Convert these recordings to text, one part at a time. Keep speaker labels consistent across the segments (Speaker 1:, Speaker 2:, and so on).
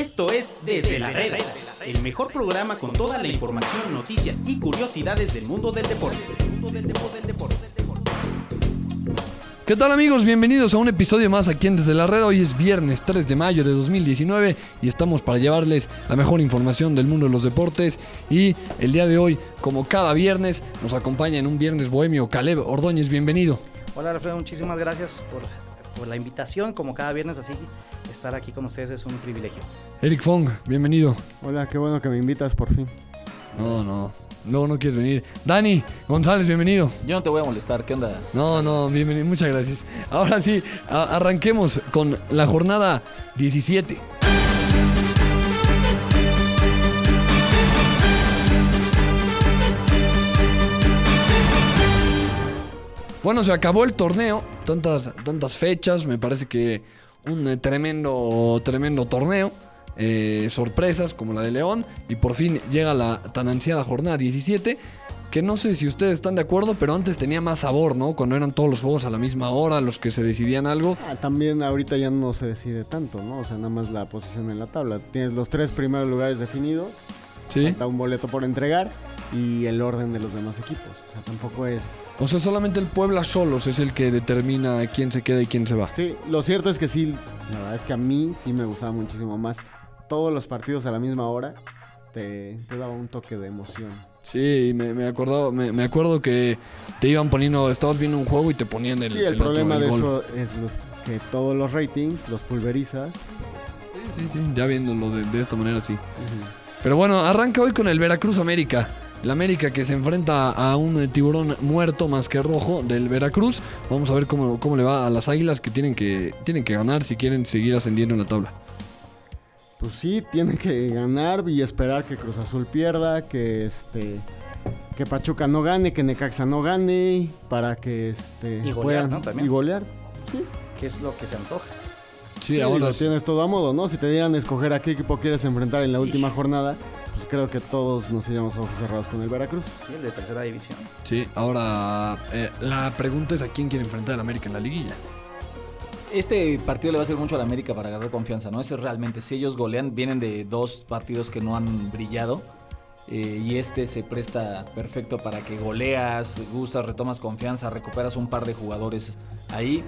Speaker 1: Esto es Desde la Reda, el mejor programa con toda la información, noticias y curiosidades del mundo del deporte.
Speaker 2: ¿Qué tal amigos? Bienvenidos a un episodio más aquí en Desde la Red. Hoy es viernes 3 de mayo de 2019 y estamos para llevarles la mejor información del mundo de los deportes. Y el día de hoy, como cada viernes, nos acompaña en un viernes bohemio Caleb Ordóñez. Bienvenido.
Speaker 3: Hola Alfredo, muchísimas gracias por, por la invitación. Como cada viernes así, estar aquí con ustedes es un privilegio.
Speaker 2: Eric Fong, bienvenido.
Speaker 4: Hola, qué bueno que me invitas por fin.
Speaker 2: No, no. Luego no quieres venir. Dani González, bienvenido.
Speaker 5: Yo no te voy a molestar, ¿qué onda?
Speaker 2: No, no, bienvenido. Muchas gracias. Ahora sí, arranquemos con la jornada 17. Bueno, se acabó el torneo, tantas, tantas fechas, me parece que un eh, tremendo, tremendo torneo, eh, sorpresas como la de León, y por fin llega la tan ansiada jornada 17, que no sé si ustedes están de acuerdo, pero antes tenía más sabor, ¿no? Cuando eran todos los juegos a la misma hora, los que se decidían algo.
Speaker 4: Ah, también ahorita ya no se decide tanto, ¿no? O sea, nada más la posición en la tabla. Tienes los tres primeros lugares definidos,
Speaker 2: Sí.
Speaker 4: falta un boleto por entregar y el orden de los demás equipos. O sea, tampoco es...
Speaker 2: O sea, solamente el Puebla solos es el que determina quién se queda y quién se va.
Speaker 4: Sí, lo cierto es que sí, la verdad es que a mí sí me gustaba muchísimo más. Todos los partidos a la misma hora te, te daba un toque de emoción.
Speaker 2: Sí, me, me, acordaba- me, me acuerdo que te iban poniendo, estabas viendo un juego y te ponían el,
Speaker 4: Sí, el, problema
Speaker 2: el
Speaker 4: de
Speaker 2: gol.
Speaker 4: eso es que todos los ratings los pulverizas.
Speaker 2: Sí, sí, sí, ya viéndolo de, de esta manera, sí. Pero bueno, arranca hoy con el Veracruz América. El América que se enfrenta a un eh, tiburón muerto más que rojo del Veracruz. Vamos a ver cómo, cómo le va a las águilas que tienen, que tienen que ganar si quieren seguir ascendiendo en la tabla.
Speaker 4: Pues sí, tienen que ganar y esperar que Cruz Azul pierda, que este que Pachuca no gane, que Necaxa no gane, para que este
Speaker 3: Y golear,
Speaker 4: puedan
Speaker 3: ¿no? También.
Speaker 4: y golear. Sí,
Speaker 3: ¿Qué es lo que se antoja?
Speaker 2: Sí,
Speaker 4: Sí,
Speaker 2: ahora
Speaker 4: lo tienes todo a modo, ¿no? Si te dieran a escoger a qué equipo quieres enfrentar en la última jornada, pues creo que todos nos iríamos a ojos cerrados con el Veracruz.
Speaker 3: Sí, el de tercera división.
Speaker 2: Sí, ahora eh, la pregunta es a quién quiere enfrentar al América en la liguilla.
Speaker 5: Este partido le va a servir mucho a la América para agarrar confianza, ¿no? Eso es realmente, si ellos golean, vienen de dos partidos que no han brillado. eh, y este se presta perfecto para que goleas, gustas, retomas confianza, recuperas un par de jugadores ahí.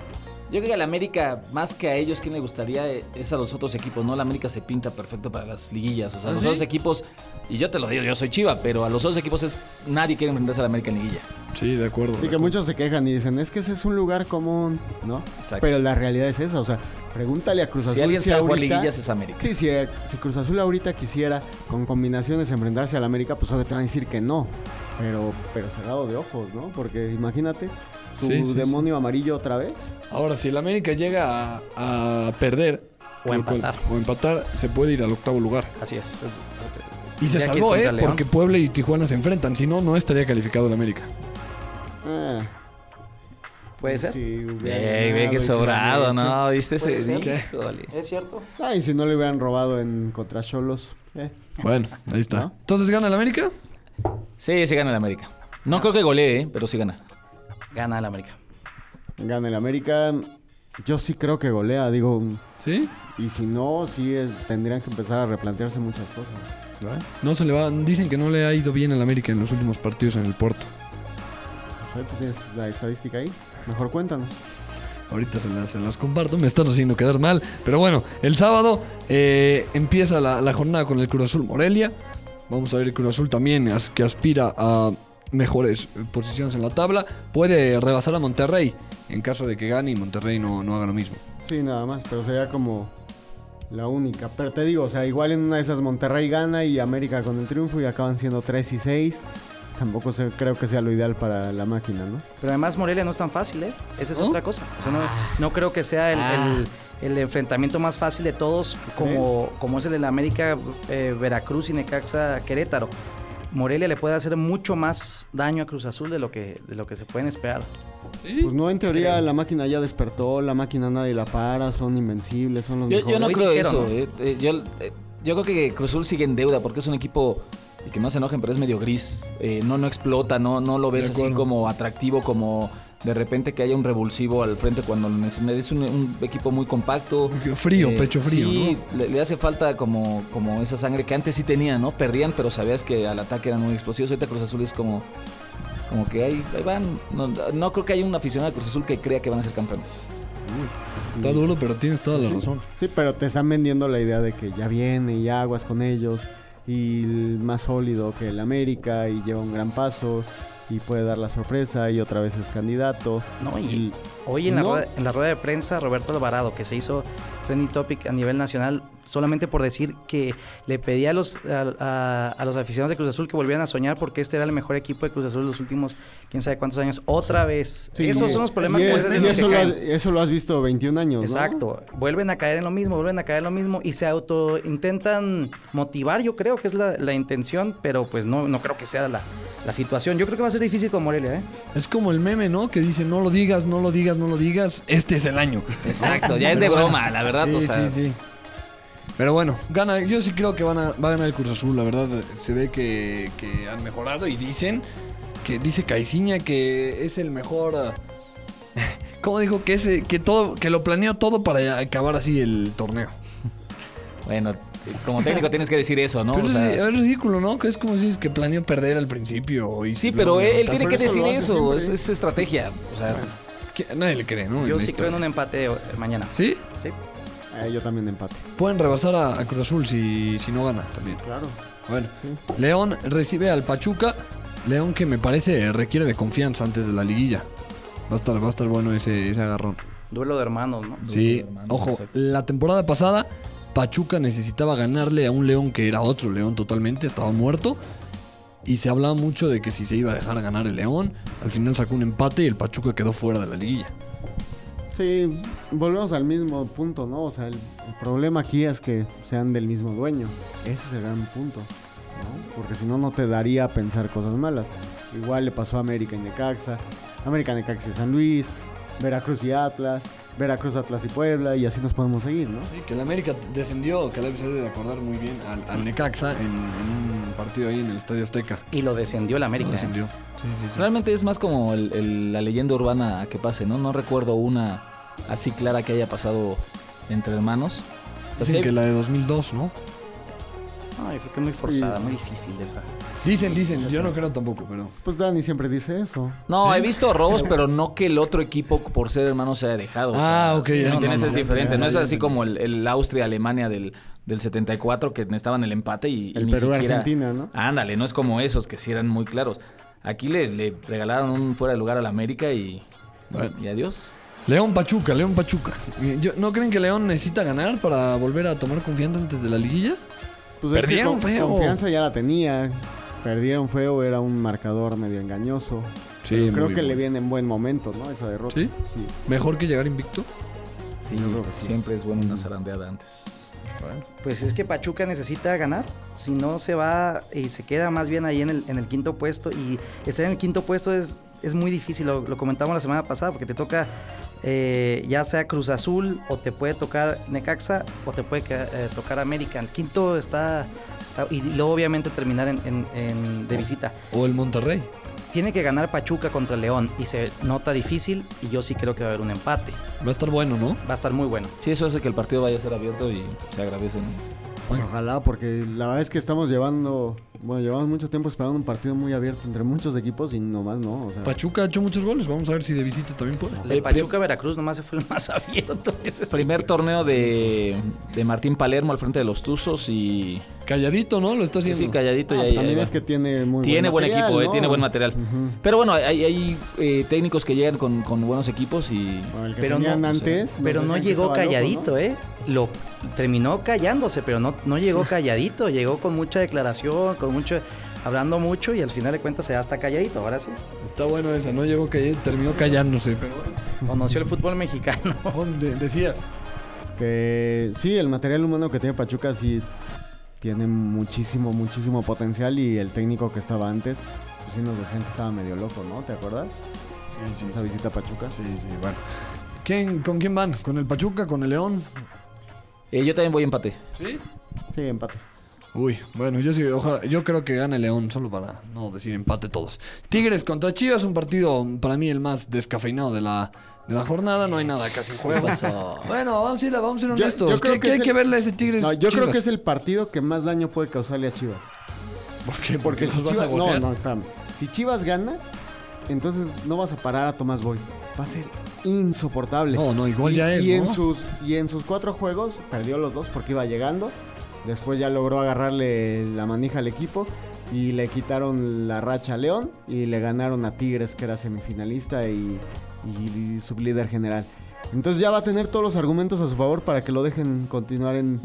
Speaker 5: Yo creo que a la América, más que a ellos, ¿quién le gustaría? eh, Es a los otros equipos, ¿no? La América se pinta perfecto para las liguillas. O sea,
Speaker 2: ¿Ah,
Speaker 5: los
Speaker 2: sí?
Speaker 5: otros equipos, y yo te lo digo, yo soy chiva, pero a los otros equipos es nadie quiere enfrentarse a la América en liguilla.
Speaker 2: Sí, de acuerdo.
Speaker 4: Así que muchos se quejan y dicen, es que ese es un lugar común, ¿no?
Speaker 5: Exacto.
Speaker 4: Pero la realidad es esa, o sea, pregúntale a Cruz Azul
Speaker 5: Si alguien sabe jugar
Speaker 4: ahorita-
Speaker 5: liguillas es América.
Speaker 4: Sí, si, si Cruz Azul ahorita quisiera con combinaciones enfrentarse al América, pues obvio te van a decir que no. Pero, pero cerrado de ojos, ¿no? Porque imagínate, su
Speaker 2: Sí, sí,
Speaker 4: demonio amarillo otra vez.
Speaker 2: Ahora, si el América llega a, a perder
Speaker 3: O empatar.
Speaker 2: o empatar, se puede ir al octavo lugar.
Speaker 3: Así es.
Speaker 2: Y se salvó, ¿eh? Porque Puebla y Tijuana se enfrentan. Si no, no estaría calificado el América.
Speaker 4: Ah,
Speaker 3: ¿Puede ser?
Speaker 5: que
Speaker 4: y si
Speaker 5: sobrado. ¿no? ¿Viste ese? Híjole.
Speaker 3: ¿Es cierto?
Speaker 4: Ay, si no le hubieran robado en contra Cholos. Eh.
Speaker 2: Bueno, ahí está.
Speaker 4: ¿No?
Speaker 2: Entonces, ¿gana el América?
Speaker 5: Sí, sí gana el América. No creo que golee, ¿eh? pero sí gana.
Speaker 3: Gana el América.
Speaker 4: Gana el América. Yo sí creo que golea, digo.
Speaker 2: ¿Sí?
Speaker 4: Y si no, sí es- tendrían que empezar a replantearse muchas cosas.
Speaker 2: No se le va. Dicen que no le ha ido bien al América en los últimos partidos en el Porto.
Speaker 4: Sé, ¿tú tienes la estadística ahí? Mejor cuéntanos.
Speaker 2: Ahorita se las, se las comparto, me están haciendo quedar mal. Pero bueno, el sábado eh, empieza la, la jornada con el Cruz Azul Morelia. Vamos a ver el Cruz Azul también as- que aspira a mejores posiciones en la tabla. Puede rebasar a Monterrey en caso de que gane y Monterrey no, no haga lo mismo.
Speaker 4: Sí, nada más, pero sería como la única. Pero te digo, o sea, igual en una de esas Monterrey gana y América con el triunfo y acaban siendo 3 y 6. Tampoco se- creo que sea lo ideal para la máquina, ¿no?
Speaker 3: Pero además Morelia no es tan fácil, ¿eh? Esa es otra cosa. O sea, no, no creo que sea el, el- el enfrentamiento más fácil de todos como, como es el de la América, eh, Veracruz y Necaxa Querétaro. Morelia le puede hacer mucho más daño a Cruz Azul de lo que, de lo que se pueden esperar.
Speaker 4: Pues no, en teoría la máquina ya despertó, la máquina nadie la para, son invencibles, son los
Speaker 5: Yo,
Speaker 4: mejores.
Speaker 5: yo no
Speaker 3: Hoy
Speaker 5: creo
Speaker 3: dijeron,
Speaker 5: eso.
Speaker 3: ¿no?
Speaker 5: eh. Eh, yo, eh, yo creo que Cruz Azul sigue en deuda porque es un equipo y que no se enojen, pero es medio gris. Eh, no, no explota, no, no lo ves así como atractivo como de repente que haya un revulsivo al frente cuando lo necesita. Es un, un equipo muy compacto.
Speaker 2: Frío, pecho frío,
Speaker 5: Sí, le, le hace falta como, como esa sangre que antes sí tenía, ¿no? Perdían, pero sabías que al ataque eran muy explosivos. Ahorita Cruz Azul es como, como que ahí, ahí van. No, no creo que haya un aficionado de Cruz Azul que crea que van a ser campeones.
Speaker 2: Está duro, pero tienes toda la razón.
Speaker 4: Sí, pero te están vendiendo la idea de que ya viene y aguas con ellos y más sólido que el América y lleva un gran paso y puede dar la sorpresa y otra vez es candidato.
Speaker 3: No, y hoy en la, rueda, en la rueda de prensa, Roberto Alvarado, que se hizo trending topic a nivel nacional, solamente por decir que le pedía a los, a, a- a los aficionados de Cruz Azul que volvieran a soñar porque este era el mejor equipo de Cruz Azul en los últimos quién sabe cuántos años. Otra vez.
Speaker 4: Sí,
Speaker 3: Esos son los problemas
Speaker 4: y,
Speaker 3: que
Speaker 4: es- y eso,
Speaker 3: que
Speaker 4: lo has, eso lo has visto 21 años, ¿no?
Speaker 3: Exacto. Vuelven a caer en lo mismo, vuelven a caer en lo mismo y se auto intentan motivar, yo creo que es la, la intención, pero pues no, no creo que sea la, la situación. Yo creo que va a ser difícil con Morelia, ¿eh?
Speaker 2: Es como el meme, ¿no? Que dice, no lo digas, no lo digas, no lo digas, este es el año.
Speaker 5: Exacto, ya es de broma, la verdad.
Speaker 2: Sí,
Speaker 5: o sea,
Speaker 2: sí, sí. Pero bueno, gana, yo sí creo que van a, va a ganar el Cruz Azul, la verdad. Se ve que, que han mejorado y dicen que dice Caiciña que es el mejor. ¿Cómo dijo? Que ese, que todo, que lo planeó todo para acabar así el torneo.
Speaker 5: Bueno, como técnico tienes que decir eso, ¿no?
Speaker 2: Pero
Speaker 5: O
Speaker 2: es,
Speaker 5: sea,
Speaker 2: es ridículo, ¿no? Que es como si es que planeó perder al principio. Y
Speaker 5: sí, pero él, tiene que
Speaker 4: eso
Speaker 5: decir eso, es, es estrategia. O sea,
Speaker 2: nadie le cree, ¿no?
Speaker 3: Yo
Speaker 2: En
Speaker 3: sí creo en un empate eh, mañana.
Speaker 2: ¿Sí?
Speaker 3: Sí.
Speaker 4: Eh, yo también empate.
Speaker 2: Pueden rebasar a, a Cruz Azul si, si no gana también.
Speaker 4: Claro.
Speaker 2: Bueno, León recibe al Pachuca. León que me parece requiere de confianza antes de la liguilla. Va a estar, va a estar bueno ese, ese agarrón.
Speaker 3: Duelo de hermanos, ¿no?
Speaker 2: Sí,
Speaker 5: hermanos,
Speaker 2: ojo,
Speaker 5: exacto.
Speaker 2: la temporada pasada Pachuca necesitaba ganarle a un León que era otro León totalmente, estaba muerto. Y se hablaba mucho de que si se iba a dejar ganar el León, al final sacó un empate y el Pachuca quedó fuera de la liguilla.
Speaker 4: Sí, volvemos al mismo punto, ¿no? O sea, el, problema aquí es que sean del mismo dueño. Ese es el gran punto, ¿no? Porque si no, no te daría a pensar cosas malas. Igual le pasó a América y Necaxa, América, Necaxa y San Luis, Veracruz y Atlas, Veracruz, Atlas y Puebla, y así nos podemos seguir, ¿no?
Speaker 2: Sí, que el América descendió, que la se debe de acordar muy bien, al, al Necaxa en, en un partido ahí en el Estadio Azteca.
Speaker 3: Y lo descendió el América. ¿eh?
Speaker 2: Descendió. Sí, sí, sí.
Speaker 5: realmente es más como el- el- la leyenda urbana que pase, ¿no? No recuerdo una así clara que haya pasado entre hermanos. O sea,
Speaker 2: Dicen
Speaker 5: hay-
Speaker 2: que la de 2002, ¿no?
Speaker 3: Creo que es muy forzada, muy difícil esa.
Speaker 2: Dicen, dicen, yo no creo tampoco, pero...
Speaker 4: Pues Dani siempre dice eso.
Speaker 5: No, he visto robos, pero no que el otro equipo por ser hermano se haya dejado. o sea,
Speaker 2: Ah, ok,
Speaker 5: sí,
Speaker 2: ya
Speaker 5: ¿me entiendes?
Speaker 2: entendí,
Speaker 5: es
Speaker 2: ya
Speaker 5: diferente. No es
Speaker 2: ya
Speaker 5: así como el, el Austria-Alemania del, del 74 que necesitaban el empate y, y
Speaker 4: El
Speaker 5: ni
Speaker 4: Perú,
Speaker 5: siquiera...
Speaker 4: Argentina, ¿no?
Speaker 5: Ándale, no es como esos que sí eran muy claros. Aquí le, le regalaron un fuera de lugar al América y,
Speaker 2: Bueno.
Speaker 5: y adiós.
Speaker 2: León Pachuca, León Pachuca. Eh, yo- ¿No creen que León necesita ganar para volver a tomar confianza antes de la liguilla?
Speaker 4: Pues es que
Speaker 2: Perdieron
Speaker 4: con-
Speaker 2: feo.
Speaker 4: confianza ya la tenía. Perdieron feo, era un marcador medio engañoso.
Speaker 2: Sí,
Speaker 4: Pero creo que le
Speaker 2: bueno.
Speaker 4: viene en buen momento, ¿no? Esa derrota.
Speaker 2: ¿Sí? Mejor que llegar invicto.
Speaker 5: Sí,
Speaker 4: Yo creo que sí.
Speaker 5: siempre es bueno una zarandeada antes.
Speaker 3: Pues es que Pachuca necesita ganar. Si no se va y se queda más bien ahí en el, en el quinto puesto. Y estar en el quinto puesto es, es muy difícil. Lo, lo comentamos la semana pasada porque te toca eh, ya sea Cruz Azul o te puede tocar Necaxa o te puede eh, tocar América. El quinto está, está- y luego obviamente terminar en, en- en- de visita.
Speaker 2: O el Monterrey.
Speaker 3: Tiene que ganar Pachuca contra León y se nota difícil y yo sí creo que va a haber un empate.
Speaker 2: Va a estar bueno, ¿no?
Speaker 3: Va a estar muy bueno.
Speaker 5: Sí, eso hace que el partido vaya a ser abierto y se agradecen.
Speaker 4: Pues ojalá, porque la verdad es que estamos llevando, bueno, llevamos mucho tiempo esperando un partido muy abierto entre muchos equipos y nomás no, o sea,
Speaker 2: Pachuca ha hecho muchos goles. Vamos a ver si de visita también puede.
Speaker 3: El
Speaker 5: Eh,
Speaker 3: Pachuca Veracruz nomás se fue el más abierto. ese sí.
Speaker 5: Primer torneo de, de Martín Palermo al frente de los Tuzos y
Speaker 2: Calladito, ¿no? Lo está haciendo.
Speaker 5: sí, calladito.
Speaker 4: Ah,
Speaker 5: y ahí-
Speaker 4: también
Speaker 5: ahí
Speaker 4: es que tiene muy
Speaker 5: tiene buen,
Speaker 4: material,
Speaker 5: equipo, eh, tiene buen material. Pero bueno, hay, hay, eh, técnicos que llegan con, con buenos equipos y
Speaker 4: Bueno, el que
Speaker 3: Pero no, o sea,
Speaker 4: antes,
Speaker 3: pero no llegó
Speaker 4: loco,
Speaker 3: calladito,
Speaker 4: ¿no?
Speaker 3: ¿eh? Lo terminó callándose, pero no, no llegó calladito. llegó con mucha declaración, con mucho. hablando mucho y al final de cuentas ya está calladito. Ahora sí.
Speaker 2: Está bueno esa. No llegó calladito, terminó callándose. Pero bueno.
Speaker 3: Conoció el fútbol mexicano.
Speaker 2: Oh, de- decías.
Speaker 4: Que sí, el material humano que tiene Pachuca sí tiene muchísimo, muchísimo potencial y el técnico que estaba antes, pues sí nos decían que estaba medio loco, ¿no? ¿Te acuerdas?
Speaker 2: Sí, sí,
Speaker 4: Esa
Speaker 2: sí.
Speaker 4: visita a Pachuca.
Speaker 2: Sí, sí, bueno. ¿Quién, ¿Con quién van? ¿Con el Pachuca? ¿Con el León?
Speaker 5: Eh, yo también voy a empate.
Speaker 2: ¿Sí?
Speaker 4: Sí, empate.
Speaker 2: Uy, bueno, yo sí, ojalá, yo creo que gane León, solo para no decir empate todos. Tigres contra Chivas, un partido para mí el más descafeinado de la, de la jornada, no hay nada casi. Bueno, vamos a ir, vamos a
Speaker 4: Yo-
Speaker 2: honestos.
Speaker 4: yo creo
Speaker 2: ¿Qué,
Speaker 4: que
Speaker 2: qué hay que verle a ese Tigres?
Speaker 4: No, yo creo
Speaker 2: Chivas?
Speaker 4: que es el partido que más daño puede causarle a Chivas.
Speaker 2: ¿Por qué?
Speaker 4: Porque si
Speaker 2: los vas a
Speaker 4: Chivas, no, no, espérame. Si Chivas gana, entonces no vas a parar a Tomás Boy. Va a ser insoportable.
Speaker 2: No, no, igual
Speaker 4: Y-
Speaker 2: ya es,
Speaker 4: Y en sus y en sus cuatro juegos perdió los dos porque iba llegando. Después ya logró agarrarle la manija al equipo y le quitaron la racha a León y le ganaron a Tigres que era semifinalista y, y sublíder general. Entonces ya va a tener todos los argumentos a su favor para que lo dejen continuar en,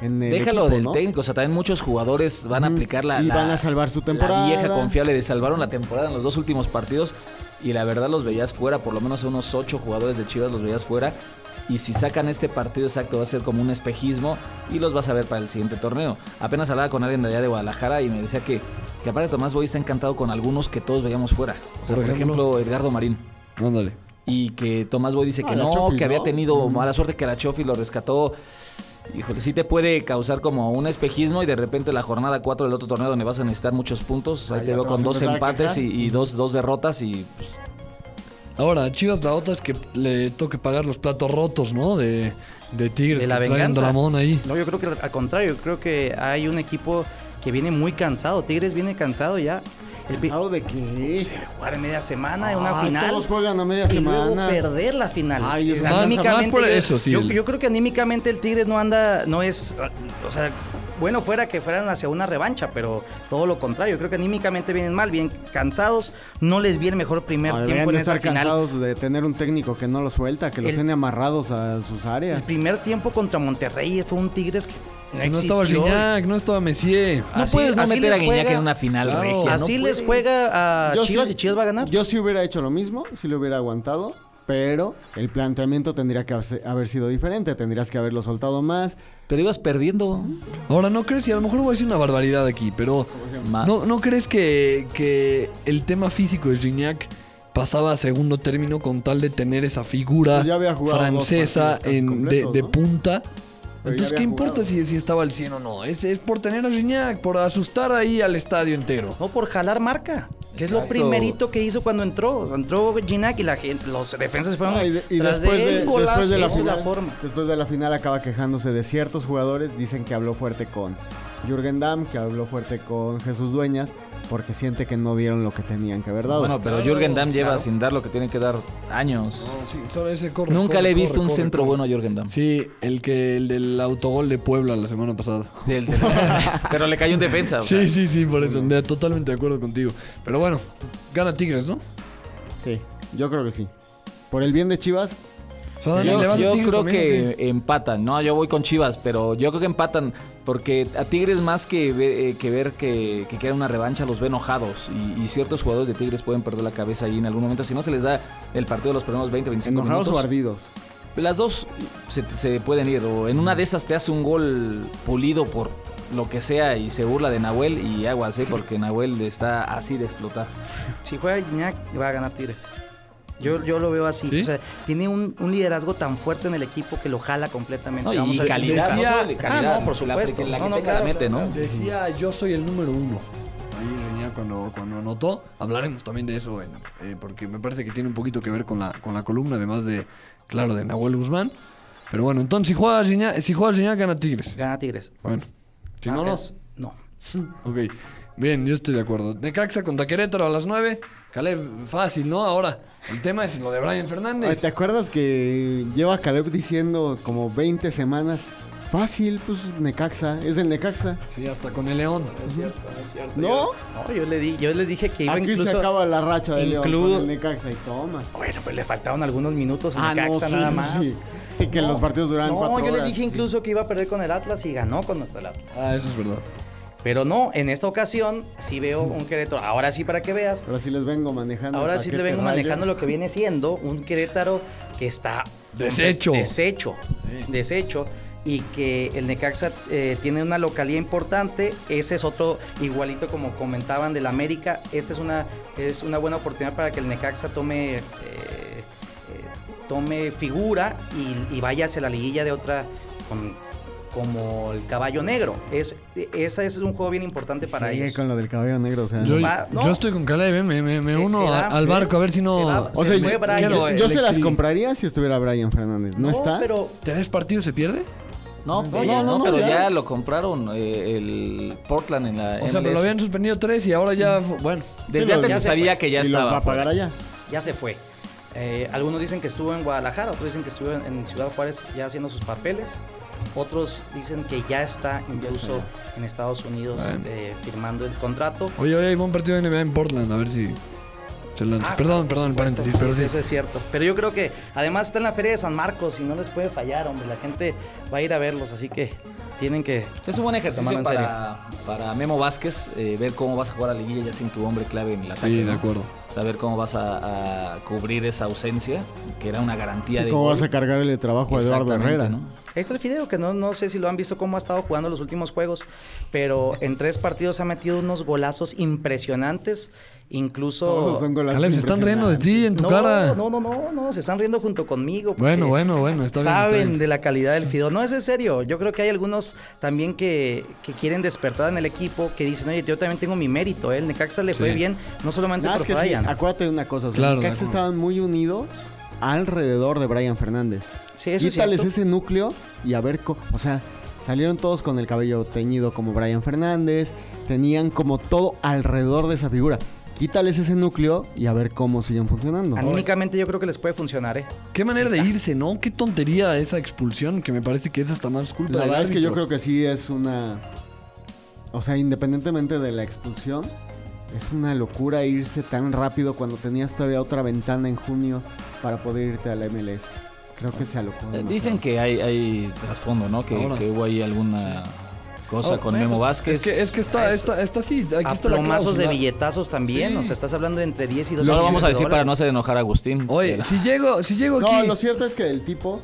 Speaker 5: Déjalo
Speaker 4: equipo,
Speaker 5: del
Speaker 4: ¿no?
Speaker 5: técnico, o sea, también muchos jugadores van a aplicar la,
Speaker 4: Y
Speaker 5: la-
Speaker 4: van a salvar su temporada.
Speaker 5: La vieja confiable de salvaron la temporada en los dos últimos partidos y la verdad los veías fuera, por lo menos a unos ocho jugadores de Chivas los veías fuera. Y si sacan este partido exacto va a ser como un espejismo y los vas a ver para el siguiente torneo. Apenas hablaba con alguien de allá de Guadalajara y me decía que, que aparte Tomás Boy está encantado con algunos que todos veíamos fuera. O sea,
Speaker 2: Por
Speaker 5: por,
Speaker 2: ejemplo.
Speaker 5: ejemplo, Edgardo Marín.
Speaker 2: Ándale.
Speaker 5: Y que Tomás Boy dice
Speaker 4: Ah,
Speaker 5: que no,
Speaker 4: Chofis,
Speaker 5: que había tenido mala suerte, que la Chofi lo rescató. Híjole, sí te puede causar como un espejismo y de repente la jornada 4 del otro torneo donde vas a necesitar muchos puntos. Ahí
Speaker 4: Ah,
Speaker 5: te veo con dos empates y, dos, dos derrotas y pues,
Speaker 2: Ahora, Chivas la otra es que le toque pagar los platos rotos, ¿no? De, de Tigres
Speaker 3: De la
Speaker 2: que traen
Speaker 3: venganza.
Speaker 2: Dramón ahí.
Speaker 3: No, yo creo que al contrario, creo que hay un equipo que viene muy cansado. Tigres viene cansado ya. El
Speaker 4: ¿Cansado de qué?
Speaker 3: Sí, jugar en media semana, en una final.
Speaker 4: Todos juegan a media
Speaker 3: y luego
Speaker 4: semana.
Speaker 3: perder la final.
Speaker 4: Ay,
Speaker 3: Eh,
Speaker 4: es más-
Speaker 2: por eso, sí,
Speaker 3: Yo,
Speaker 2: el-
Speaker 3: yo creo que anímicamente el Tigres no anda, no es, o sea, bueno fuera que fueran hacia una revancha, pero todo lo contrario. Creo que anímicamente vienen mal, bien cansados. No les vi el mejor primer
Speaker 4: deberían
Speaker 3: tiempo en
Speaker 4: de
Speaker 3: esa
Speaker 4: estar
Speaker 3: final.
Speaker 4: cansados de tener un técnico que no los suelta, que los
Speaker 3: El-
Speaker 4: tiene amarrados a sus
Speaker 3: El
Speaker 4: áreas.
Speaker 3: primer tiempo contra Monterrey fue un Tigres que no,
Speaker 2: No estaba. Gignac, no estaba Messier.
Speaker 5: no
Speaker 3: Así-
Speaker 5: puedes no
Speaker 3: así
Speaker 5: meter a Guiñac
Speaker 3: juega.
Speaker 5: en una final
Speaker 2: Claro.
Speaker 5: regia. no
Speaker 3: Así les juega a
Speaker 4: Yo
Speaker 3: Chivas
Speaker 4: sí-
Speaker 3: y Chivas va a ganar.
Speaker 4: Yo sí hubiera hecho lo mismo, sí lo hubiera aguantado, pero el planteamiento tendría que haber sido diferente. Tendrías que haberlo soltado más.
Speaker 5: Pero ibas perdiendo.
Speaker 2: Ahora, ¿no crees? Y a lo mejor voy a decir una barbaridad aquí, pero
Speaker 5: Más.
Speaker 2: ¿no, ¿no crees que, que el tema físico de Gignac pasaba a segundo término con tal de tener esa figura
Speaker 4: Pues
Speaker 2: francesa en- de, de
Speaker 4: ¿no?
Speaker 2: punta?
Speaker 4: Pero
Speaker 2: Entonces, ¿qué importa si, si estaba al 100 o no? Es, es por tener a Gignac, por asustar ahí al estadio entero.
Speaker 3: No por jalar marca, que es lo primerito que hizo cuando entró. Entró Ginac y la gente, los defensas fueron
Speaker 4: Ah, y de- y
Speaker 3: tras
Speaker 4: después,
Speaker 3: de
Speaker 4: de,
Speaker 3: él.
Speaker 4: después de la final,
Speaker 3: la forma.
Speaker 4: después de la final acaba quejándose de ciertos jugadores. Dicen que habló fuerte con Jürgen Damm, que habló fuerte con Jesús Dueñas, porque siente que no dieron lo que tenían que haber dado.
Speaker 5: Bueno, pero
Speaker 2: Claro,
Speaker 5: Jürgen Damm lleva
Speaker 2: claro.
Speaker 5: sin dar lo que tiene que dar años.
Speaker 2: No, sí, solo ese corre,
Speaker 5: Nunca
Speaker 2: corre,
Speaker 5: le he
Speaker 2: corre,
Speaker 5: visto un
Speaker 2: corre,
Speaker 5: centro
Speaker 2: corre.
Speaker 5: bueno a Jürgen Damm.
Speaker 2: Sí, el que el del autogol de Puebla la semana pasada.
Speaker 5: Del- del- pero le cayó un defensa. o sea.
Speaker 2: Sí, sí, sí, por eso. de- totalmente de acuerdo contigo. Pero bueno, gana Tigres, ¿no?
Speaker 4: Sí, yo creo que sí. Por el bien de Chivas,
Speaker 2: O Dani,
Speaker 5: Yo,
Speaker 2: ¿le vas a
Speaker 5: yo
Speaker 2: Tigres
Speaker 5: creo
Speaker 2: también,
Speaker 5: que
Speaker 2: o
Speaker 5: empatan. No, yo voy con Chivas, pero yo creo que empatan porque a Tigres más que, ve- eh, que ver que, que queda una revancha los ve enojados y, y ciertos jugadores de Tigres pueden perder la cabeza ahí en algún momento. Si no se les da el partido de los primeros 20, 25
Speaker 4: enojados o
Speaker 5: minutos,
Speaker 4: ardidos.
Speaker 5: las dos se, se pueden ir. O en una de esas te hace un gol pulido por lo que sea y se burla de Nahuel y aguas, ¿eh? porque Nahuel está así de explotar.
Speaker 3: Si juega Gignac, va a ganar Tigres. Yo, yo lo veo así.
Speaker 2: ¿Sí?
Speaker 3: O sea, tiene un, un liderazgo tan fuerte en el equipo que lo jala completamente.
Speaker 5: No, y
Speaker 3: Vamos a ver si
Speaker 5: calidad,
Speaker 3: decía-
Speaker 5: no calidad,
Speaker 3: Ah, no, por
Speaker 5: la-
Speaker 3: supuesto.
Speaker 5: la que
Speaker 3: No, claro,
Speaker 5: la mete, ¿no?
Speaker 2: Decía, yo soy el número uno. Ahí cuando, cuando anotó. Hablaremos también de eso, en- eh, porque me parece que tiene un poquito que ver con la, con la columna, además de, claro, de Nahuel Guzmán. Pero bueno, entonces si juega Gignac, si juega Gignac gana Tigres.
Speaker 3: Gana Tigres.
Speaker 2: Bueno, si
Speaker 3: Ah,
Speaker 2: no, no.
Speaker 3: No.
Speaker 2: Ok, bien, yo estoy de acuerdo. Necaxa contra Querétaro a las 9. Caleb, fácil, ¿no? Ahora, el tema es lo de Brian
Speaker 4: Ay,
Speaker 2: Fernández.
Speaker 4: ¿Te acuerdas que lleva Caleb diciendo como 20 semanas? Fácil, pues Necaxa, es el Necaxa.
Speaker 2: Sí, hasta con el León.
Speaker 4: ¿No?
Speaker 3: No, yo, le di, yo les dije que iba
Speaker 4: Aquí
Speaker 3: incluso...
Speaker 4: se acaba la racha de León con el Necaxa y toma.
Speaker 3: Bueno, pues le faltaban algunos minutos a
Speaker 4: Ah, no,
Speaker 3: Necaxa
Speaker 4: sí,
Speaker 3: nada más.
Speaker 4: sí. Sí, que los partidos duran
Speaker 3: No,
Speaker 4: cuatro
Speaker 3: yo les
Speaker 4: horas,
Speaker 3: dije
Speaker 4: sí.
Speaker 3: incluso que iba a perder con el Atlas y ganó con nuestro Atlas.
Speaker 2: Ah, eso es verdad.
Speaker 3: Pero no, en esta ocasión sí veo un Querétaro. Ahora sí, para que veas.
Speaker 4: Ahora sí les vengo manejando.
Speaker 3: Ahora sí le
Speaker 4: paquete
Speaker 3: vengo manejando lo que viene siendo un Querétaro que está
Speaker 2: Deshecho.
Speaker 3: Deshecho.
Speaker 2: Sí.
Speaker 3: Deshecho. Y que el Necaxa eh, tiene una localidad importante. Ese es otro, igualito como comentaban del América. Esta es una, es una buena oportunidad para que el Necaxa tome, eh, eh, tome figura y, y vaya hacia la liguilla de otra con como el caballo negro. Es, ese es un juego bien importante para
Speaker 4: Sigue
Speaker 3: ellos.
Speaker 4: con lo del cabello negro, o sea.
Speaker 2: Yo,
Speaker 4: no-
Speaker 3: Va- no.
Speaker 2: yo estoy con Caleb, eh, me, me- me
Speaker 3: Se-
Speaker 2: uno
Speaker 3: se
Speaker 2: a-
Speaker 3: da,
Speaker 2: al barco a ver si
Speaker 3: se
Speaker 2: no.
Speaker 3: da-
Speaker 4: o
Speaker 3: se
Speaker 4: sea,
Speaker 3: fue
Speaker 4: yo,
Speaker 3: Brian.
Speaker 4: yo- yo se las compraría si estuviera Brian Fernández. ¿No, está?
Speaker 3: pero
Speaker 2: ¿Tres partidos se pierde?
Speaker 5: No,
Speaker 4: No, no,
Speaker 5: no, pero
Speaker 4: ya.
Speaker 5: ya lo compraron eh, el Portland en la
Speaker 2: O sea, pero lo habían suspendido tres y ahora ya. Bueno,
Speaker 5: Desde
Speaker 4: Sí,
Speaker 5: antes se sabía que ya
Speaker 4: y
Speaker 5: estaba.
Speaker 4: los va a pagar allá.
Speaker 3: ya se fue. Eh, algunos dicen que estuvo en Guadalajara, otros dicen que estuvo en, en Ciudad Juárez ya haciendo sus papeles. Otros dicen que ya está incluso en Estados Unidos eh, firmando el contrato.
Speaker 2: oye, oye, hay buen partido de NBA en Portland, a ver si se lanza.
Speaker 3: Ah,
Speaker 2: perdón, perdón, paréntesis, pero sí.
Speaker 3: Eso es cierto. Pero yo creo que además está en la Feria de San Marcos y no les puede fallar, hombre. La gente va a ir a verlos, así que tienen que.
Speaker 5: Es un buen ejercicio
Speaker 3: tomarlo en serio.
Speaker 5: para, para Memo Vázquez, eh, ver cómo vas a jugar a la liguilla ya sin tu hombre clave en ataque.
Speaker 2: Sí, de
Speaker 5: ¿no?
Speaker 2: acuerdo.
Speaker 5: Saber cómo vas a, a cubrir esa ausencia, que era una garantía
Speaker 4: Sí,
Speaker 5: de
Speaker 4: ¿Cómo
Speaker 5: gol.
Speaker 4: vas a cargar el trabajo a Eduardo Herrera?
Speaker 5: ¿no?
Speaker 3: Ahí está el Fideo, que no, no sé si lo han visto cómo ha estado jugando los últimos juegos, pero en tres partidos ha metido unos golazos impresionantes. Incluso.
Speaker 4: Todos son golazos
Speaker 2: Caleb, se están riendo de ti en tu
Speaker 3: no,
Speaker 2: cara.
Speaker 3: no, no, no, no, se están riendo junto conmigo.
Speaker 2: Bueno, bueno, bueno, está bien,
Speaker 3: Saben
Speaker 2: está bien.
Speaker 3: de la calidad del Fideo. No es en serio. Yo creo que hay algunos también que, que quieren despertar en el equipo, que dicen, oye, yo también tengo mi mérito. ¿eh? El Necaxa le fue bien, no solamente
Speaker 4: Nada,
Speaker 3: por
Speaker 4: es que sí,
Speaker 3: Brian.
Speaker 4: acuérdate de una cosa. O sea,
Speaker 2: Claro,
Speaker 4: los
Speaker 2: de
Speaker 4: Necaxa estaban muy unidos alrededor de Brian Fernández.
Speaker 3: Sí, eso es
Speaker 4: Quítales
Speaker 3: cierto.
Speaker 4: ese núcleo y a ver, o sea, salieron todos con el cabello teñido como Brian Fernández, tenían como todo alrededor de esa figura. Quítales ese núcleo y a ver cómo siguen funcionando.
Speaker 3: Anímicamente yo creo que les puede funcionar, ¿eh?
Speaker 2: Qué manera de irse, ¿no? Qué tontería esa expulsión que me parece que es hasta más culpa
Speaker 4: La verdad es que yo creo que sí es una... O sea, independientemente de la expulsión, es una locura irse tan rápido cuando tenías todavía otra ventana en junio para poder irte a la MLS. Creo que se alocó.
Speaker 5: Eh. Dicen que hay, hay trasfondo, ¿no? Que, que hubo ahí alguna cosa
Speaker 2: Oh,
Speaker 5: con Memo
Speaker 2: pues,
Speaker 5: Vázquez.
Speaker 2: Es que, es que está,
Speaker 3: Es-
Speaker 2: está, está así. Aquí
Speaker 3: A
Speaker 2: está la
Speaker 3: plomazos de billetazos también.
Speaker 2: Sí.
Speaker 3: O sea, estás hablando de entre 10 y 12
Speaker 5: No lo vamos a
Speaker 3: millones de
Speaker 5: decir para no hacer enojar a Agustín.
Speaker 2: Oye,
Speaker 5: pero-
Speaker 2: si llego, si llego
Speaker 4: No,
Speaker 2: aquí.
Speaker 4: lo cierto es que el tipo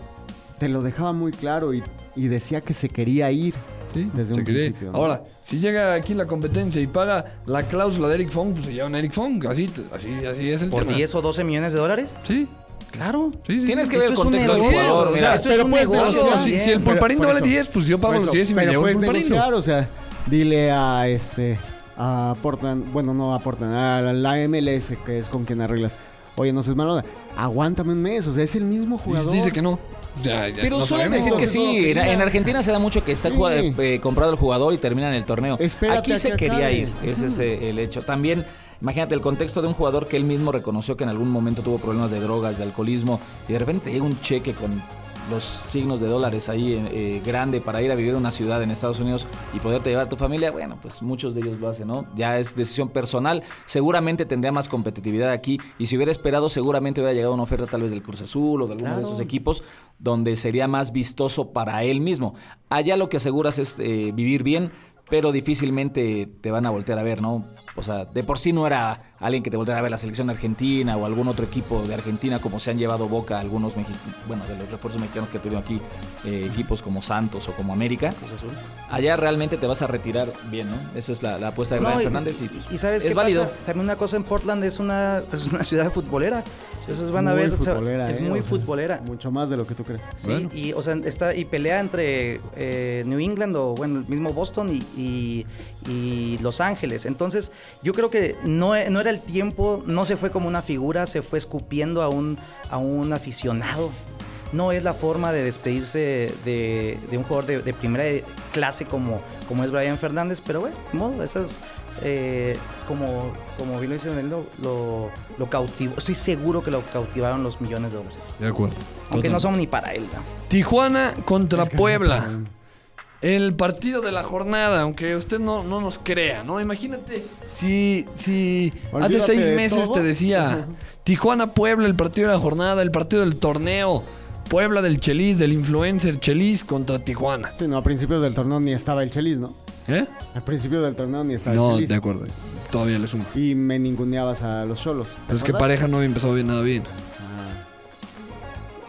Speaker 4: te lo dejaba muy claro y, y decía que se quería ir.
Speaker 2: Sí,
Speaker 4: desde
Speaker 2: se
Speaker 4: un
Speaker 2: cree.
Speaker 4: principio, ¿no?
Speaker 2: Ahora, si llega aquí la competencia y paga la cláusula de Eric Fong, pues se lleva un Eric Fong. Así, así, así es el
Speaker 3: ¿Por
Speaker 2: tema.
Speaker 3: 10 o 12 millones de dólares?
Speaker 2: Sí,
Speaker 3: Claro.
Speaker 2: sí, sí.
Speaker 5: Tienes
Speaker 2: sí.
Speaker 5: que ver el
Speaker 3: Esto es un
Speaker 5: contexto del
Speaker 3: negocio,
Speaker 5: jugador.
Speaker 2: o sea,
Speaker 3: esto es un
Speaker 4: puedes
Speaker 3: negocio.
Speaker 2: Eso, si, si el pulparindo
Speaker 4: por
Speaker 2: vale
Speaker 4: eso-
Speaker 2: 10, pues yo pago
Speaker 4: Por
Speaker 2: los
Speaker 4: eso,
Speaker 2: 10 y me
Speaker 4: pero
Speaker 2: llevo el pulparindo.
Speaker 4: negociar, o sea, dile a este a Portland, bueno, no a Portland, a la, la MLS que es con quien arreglas. Oye, no seas mala onda, aguántame un mes, o sea, es el mismo jugador.
Speaker 2: dice que no. Ya, ya,
Speaker 5: Pero
Speaker 2: no
Speaker 5: suelen
Speaker 2: sabemos.
Speaker 5: decir que sí. En, Argentina se da mucho que está
Speaker 4: Sí.
Speaker 5: jugado- eh, comprado el jugador y termina en el torneo.
Speaker 4: Espérate
Speaker 5: Aquí se
Speaker 4: que
Speaker 5: quería
Speaker 4: acabe.
Speaker 5: ir. Ese es eh, el hecho. También, imagínate el contexto de un jugador que él mismo reconoció que en algún momento tuvo problemas de drogas, de alcoholismo, y de repente te llega un cheque con los signos de dólares ahí eh, grande para ir a vivir a una ciudad en Estados Unidos y poderte llevar a tu familia, bueno, pues muchos de ellos lo hacen, ¿no? Ya es decisión personal, seguramente tendría más competitividad aquí y si hubiera esperado seguramente hubiera llegado una oferta tal vez del Cruz Azul o de alguno de esos equipos donde sería más vistoso para él mismo. Allá lo que aseguras es eh, vivir bien, pero difícilmente te van a voltear a ver, ¿no? O sea, de por sí no era alguien que te volteara a ver la selección argentina o algún otro equipo de Argentina como se han llevado boca algunos mexicanos, bueno, de los refuerzos mexicanos que tenido aquí, eh, equipos como Santos o como América. Allá realmente te vas a retirar bien, ¿no? Esa es la, la apuesta de
Speaker 3: No,
Speaker 5: Brian
Speaker 3: y-
Speaker 5: Fernández y, pues,
Speaker 3: Y sabes
Speaker 5: es
Speaker 3: qué
Speaker 5: válido.
Speaker 3: pasa? También una cosa en Portland es una, es una ciudad futbolera. Esos van a
Speaker 4: Muy
Speaker 3: ver, o sea,
Speaker 4: futbolera,
Speaker 3: es
Speaker 4: eh,
Speaker 3: muy
Speaker 4: o sea,
Speaker 3: futbolera.
Speaker 4: Mucho más de lo que tú crees.
Speaker 3: Sí,
Speaker 2: Bueno.
Speaker 3: y o sea, está y pelea entre eh, New England o bueno, el mismo Boston y, y- y Los Ángeles. Entonces, yo creo que no, no el tiempo, no se fue como una figura, se fue escupiendo a un, a un aficionado. No es la forma de despedirse de, de un jugador de, de primera clase como, como es Brian Fernández, pero bueno, de modo, esas, eh, como, como bien lo dicen, lo, lo, lo cautivó. Estoy seguro que lo cautivaron los millones de dólares.
Speaker 2: De acuerdo.
Speaker 3: Aunque no son ni para él, ¿no?
Speaker 2: Tijuana contra
Speaker 4: Es que
Speaker 2: Puebla. El partido de la jornada, aunque usted no, no nos crea, ¿no? Imagínate si, si hace seis meses te decía Tijuana-Puebla, el partido de la jornada, el partido del torneo, Puebla del Chelis, del influencer Chelis contra Tijuana.
Speaker 4: Sí, no, a principios del torneo ni estaba el Chelis, ¿no?
Speaker 2: ¿Eh?
Speaker 4: Al principio del torneo ni estaba
Speaker 2: No,
Speaker 4: el Chelis.
Speaker 2: de acuerdo. Todavía le sumo.
Speaker 4: Y me ninguneabas a los cholos.
Speaker 2: Pero es que pareja no había empezado bien nada bien.
Speaker 4: Ah,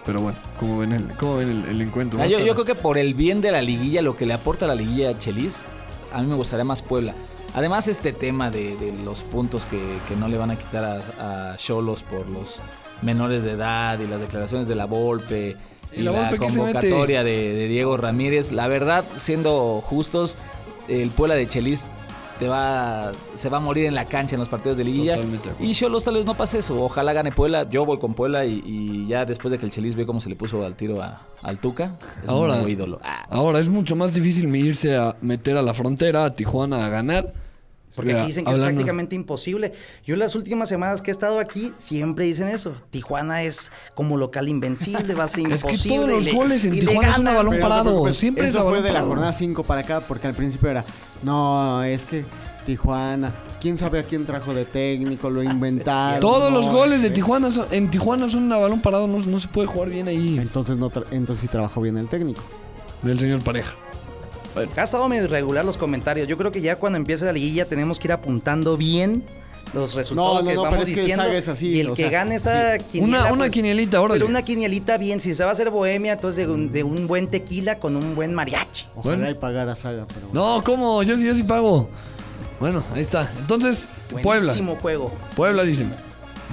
Speaker 2: Pero bueno, ¿cómo ven el, cómo ven el, el encuentro?
Speaker 5: Ah, yo, yo creo que por el bien de la liguilla, lo que le aporta a la liguilla a Chelis, a mí me gustaría más Puebla. Además, este tema de, de los puntos que, que no le van a quitar a a Cholos por los menores de edad y las declaraciones de la Volpe,
Speaker 2: Y
Speaker 5: Y
Speaker 2: la Volpe
Speaker 5: convocatoria de, de Diego Ramírez. La verdad, siendo justos, el Puebla de Chelis te va, se va a morir en la cancha en los partidos de liguilla.
Speaker 2: Totalmente.
Speaker 5: Y Cholos tal vez no pase eso. Ojalá gane Puebla. Yo voy con Puebla y, y ya después de que el Chelis ve cómo se le puso al tiro a, al Tuca, es
Speaker 2: Ahora-
Speaker 5: ídolo. Ah,
Speaker 2: Ahora es mucho más difícil irse a meter a la frontera, a Tijuana a ganar.
Speaker 3: Porque
Speaker 2: Mira,
Speaker 3: aquí dicen que es prácticamente imposible. Yo las últimas semanas que he estado aquí siempre dicen eso. Tijuana es como local invencible, va a ser
Speaker 2: Es que
Speaker 3: imposible.
Speaker 2: todos los goles en Tijuana son a
Speaker 3: ganan.
Speaker 2: balón
Speaker 4: Pero
Speaker 2: parado.
Speaker 4: preocupes,
Speaker 2: Siempre es
Speaker 4: eso
Speaker 2: a
Speaker 4: fue de la jornada 5 para acá, porque al principio era, no, es que Tijuana, quién sabe a quién trajo de técnico, lo inventaron.
Speaker 2: Todos los goles de
Speaker 4: es-
Speaker 2: Tijuana son- en Tijuana son a balón parado, no, no se puede jugar bien ahí.
Speaker 4: Entonces, no tra- entonces sí trabajó bien el técnico.
Speaker 2: Del señor Pareja.
Speaker 3: Ha estado medio irregular los comentarios. Yo creo que ya cuando empiece la liguilla tenemos que ir apuntando bien los resultados
Speaker 4: No, no,
Speaker 3: que
Speaker 4: no,
Speaker 3: vamos
Speaker 4: pero es que
Speaker 3: diciendo.
Speaker 4: Saga es así,
Speaker 3: y el que
Speaker 4: sea,
Speaker 3: gane esa quiniela.
Speaker 2: Una, una
Speaker 3: pues,
Speaker 2: quinielita, órale.
Speaker 3: Pero una quinielita bien. Si se va a hacer bohemia, entonces de un, de un buen tequila con un buen mariachi.
Speaker 4: Ojalá
Speaker 2: Bueno.
Speaker 4: y pagara Saga, pero bueno.
Speaker 2: No, ¿cómo? Yo sí, yo sí pago. Bueno, ahí está. Entonces, Puebla.
Speaker 3: Buenísimo juego.
Speaker 2: Puebla dicen.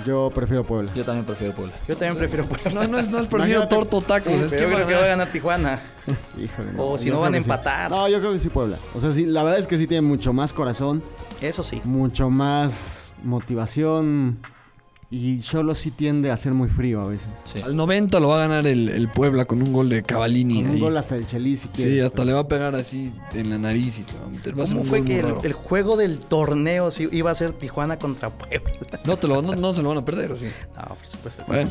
Speaker 4: Yo prefiero Puebla.
Speaker 5: yo también prefiero Puebla.
Speaker 3: Yo también prefiero Puebla.
Speaker 2: No, no es, no es prefiero
Speaker 4: Imagínate.
Speaker 2: torto tacos. Es
Speaker 3: Pero
Speaker 2: que
Speaker 3: yo creo que va a ganar Tijuana.
Speaker 4: Híjole.
Speaker 3: O si
Speaker 4: yo
Speaker 3: no
Speaker 4: creo
Speaker 3: van a
Speaker 4: que sí.
Speaker 3: empatar.
Speaker 4: No, yo creo que sí Puebla. O sea, sí, la verdad es que sí tiene mucho más corazón,
Speaker 3: Eso sí.
Speaker 4: mucho más motivación. Y Cholo sí tiende a ser muy frío a veces.
Speaker 5: Sí.
Speaker 2: Al 90 lo va a ganar el, el Puebla con un gol de Cavallini.
Speaker 4: Con un
Speaker 2: ahí.
Speaker 4: gol hasta el Chelis si quiere.
Speaker 2: Sí, hasta le va a pegar así en la nariz y se va a meter. Va a ser
Speaker 3: ¿Cómo fue que el, juego del torneo sí iba a ser Tijuana contra Puebla?
Speaker 2: No, te lo, no, no se lo van a perder, ¿o sí?
Speaker 3: No, por supuesto.
Speaker 2: Bueno.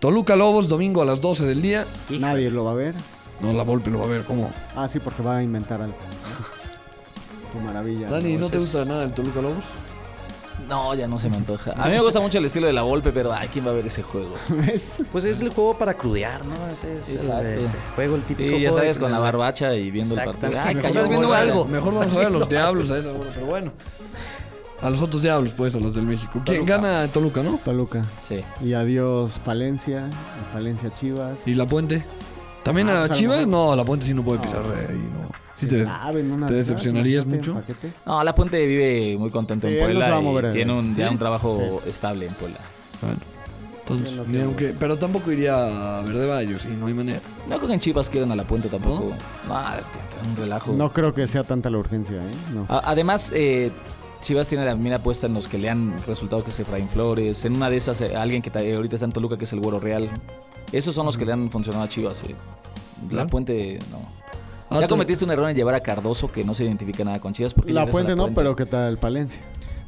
Speaker 2: Toluca Lobos, domingo a las 12 del día.
Speaker 4: Nadie lo va a ver.
Speaker 2: No, la Volpe lo va a ver. ¿Cómo?
Speaker 4: Ah, sí, porque va a inventar algo. Tu maravilla.
Speaker 2: Dani, ¿no te
Speaker 3: Entonces-
Speaker 2: gusta nada el Toluca Lobos?
Speaker 5: No, ya no se me antoja. A mí me gusta mucho el estilo de la Volpe, pero ay, ¿quién va a ver ese juego?
Speaker 4: ¿Ves?
Speaker 3: Pues es el juego para crudear, ¿no? Es el,
Speaker 5: Exacto.
Speaker 3: eh, juego, el típico
Speaker 5: Sí, ya sabes, con la barbacha y viendo el partido. Ay,
Speaker 3: Mejor estás viendo algo.
Speaker 2: Mejor vamos a ver a los diablos a esa hora, pero bueno. A los otros diablos, pues, a los del México. ¿Quién gana Toluca, no?
Speaker 4: Toluca.
Speaker 5: Sí.
Speaker 4: Y adiós Palencia. Palencia Chivas.
Speaker 2: ¿Y la Puente? ¿También
Speaker 4: Ah,
Speaker 2: a
Speaker 4: pues,
Speaker 2: Chivas? No, la Puente sí no puede pisar
Speaker 4: No.
Speaker 2: ahí, no. Sí te decepcionarías mucho.
Speaker 5: No, La Puente vive muy contento
Speaker 4: Sí,
Speaker 5: en
Speaker 4: no
Speaker 5: Puebla y tiene un, ya un trabajo estable en Puebla.
Speaker 2: Bueno, entonces,
Speaker 4: Sí, lo
Speaker 2: ni
Speaker 4: que-
Speaker 2: aunque- pero tampoco iría a Verde Bayo, sí, no hay manera.
Speaker 5: No creo que en Chivas quieran a La Puente tampoco. No, un relajo.
Speaker 4: No creo que sea tanta la urgencia, ¿eh? No.
Speaker 5: A- Además, eh, Chivas tiene la mira puesta en los que le han resultado que es Efraín Flores. En una de esas, eh, alguien que ta- eh, ahorita está en Toluca, que es el Güero Real. Esos son los que le han funcionado a Chivas. eh. La
Speaker 2: Claro.
Speaker 5: Puente, no.
Speaker 2: Ah,
Speaker 5: ya
Speaker 2: tú-
Speaker 5: cometiste un error en llevar a Cardoso que no se identifica nada con Chivas. Porque
Speaker 4: La Puente no, pero ¿qué tal Palencia?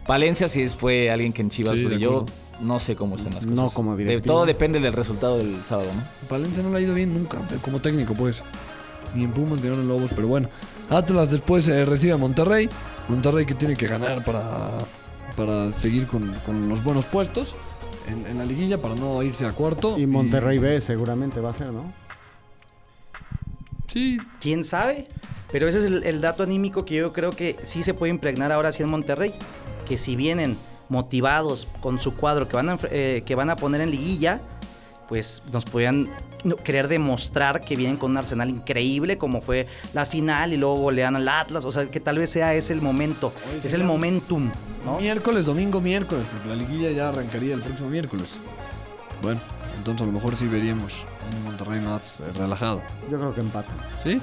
Speaker 5: Palencia sí es- fue alguien que en Chivas
Speaker 2: Sí,
Speaker 5: brilló. No sé cómo están las cosas.
Speaker 4: No como
Speaker 5: De-
Speaker 4: directivo.
Speaker 5: todo depende del resultado del sábado, ¿no?
Speaker 2: Palencia no le ha ido bien nunca, eh, como técnico, pues. Ni en Pumas ni en Lobos, pero bueno. Atlas después eh, recibe a Monterrey. Monterrey que tiene que ganar para, para seguir con, con los buenos puestos en, en la liguilla, para no irse a cuarto.
Speaker 4: Y Monterrey B seguramente va a ser, ¿no?
Speaker 2: Sí,
Speaker 3: ¿Quién sabe? Pero ese es el, el dato anímico que yo creo que sí se puede impregnar ahora sí en Monterrey. Que si vienen motivados con su cuadro que van a, eh, que van a poner en liguilla, pues nos podrían querer demostrar que vienen con un arsenal increíble como fue la final y luego golean al Atlas. O sea, que tal vez sea ese el momento,
Speaker 2: Oye,
Speaker 3: es el momentum, ¿no?
Speaker 2: miércoles, domingo, miércoles, porque la liguilla ya arrancaría el próximo miércoles. Bueno, entonces a lo mejor sí veríamos un Monterrey más eh, relajado.
Speaker 4: Yo creo que empata.
Speaker 2: ¿Sí?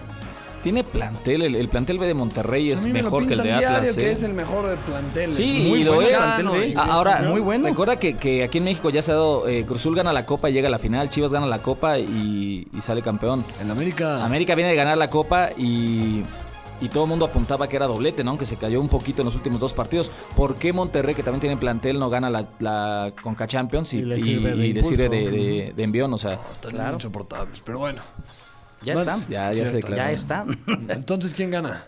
Speaker 5: Tiene plantel, el, el plantel B de Monterrey es
Speaker 2: mí me lo
Speaker 5: mejor que el de
Speaker 2: diario
Speaker 5: Atlas.
Speaker 2: que
Speaker 5: ¿eh?
Speaker 2: es el mejor de plantel.
Speaker 5: Sí,
Speaker 2: es muy
Speaker 5: y lo es.
Speaker 2: gano,
Speaker 3: Plantel
Speaker 2: y-
Speaker 3: B.
Speaker 5: A- Ahora,
Speaker 3: Muy bueno.
Speaker 5: Recuerda que, que aquí en México ya se ha dado. eh, Cruzul gana la Copa, llega a la final. Chivas gana la Copa y, y sale campeón.
Speaker 2: En América.
Speaker 5: América viene de ganar la Copa y. Y todo el mundo apuntaba que era doblete, ¿no? Aunque se cayó un poquito en los últimos dos partidos. ¿Por qué Monterrey, que también tiene plantel, no gana la, la Conca Champions y,
Speaker 4: Y le
Speaker 5: y-
Speaker 4: sirve de
Speaker 5: y le sirve de,
Speaker 4: impulso.
Speaker 5: de- de envión? O sea,
Speaker 2: Están
Speaker 3: Claro.
Speaker 2: insoportables, pero bueno.
Speaker 3: Ya están.
Speaker 5: ya,
Speaker 2: Sí,
Speaker 5: se
Speaker 2: está.
Speaker 3: Ya están.
Speaker 2: Entonces, ¿quién gana?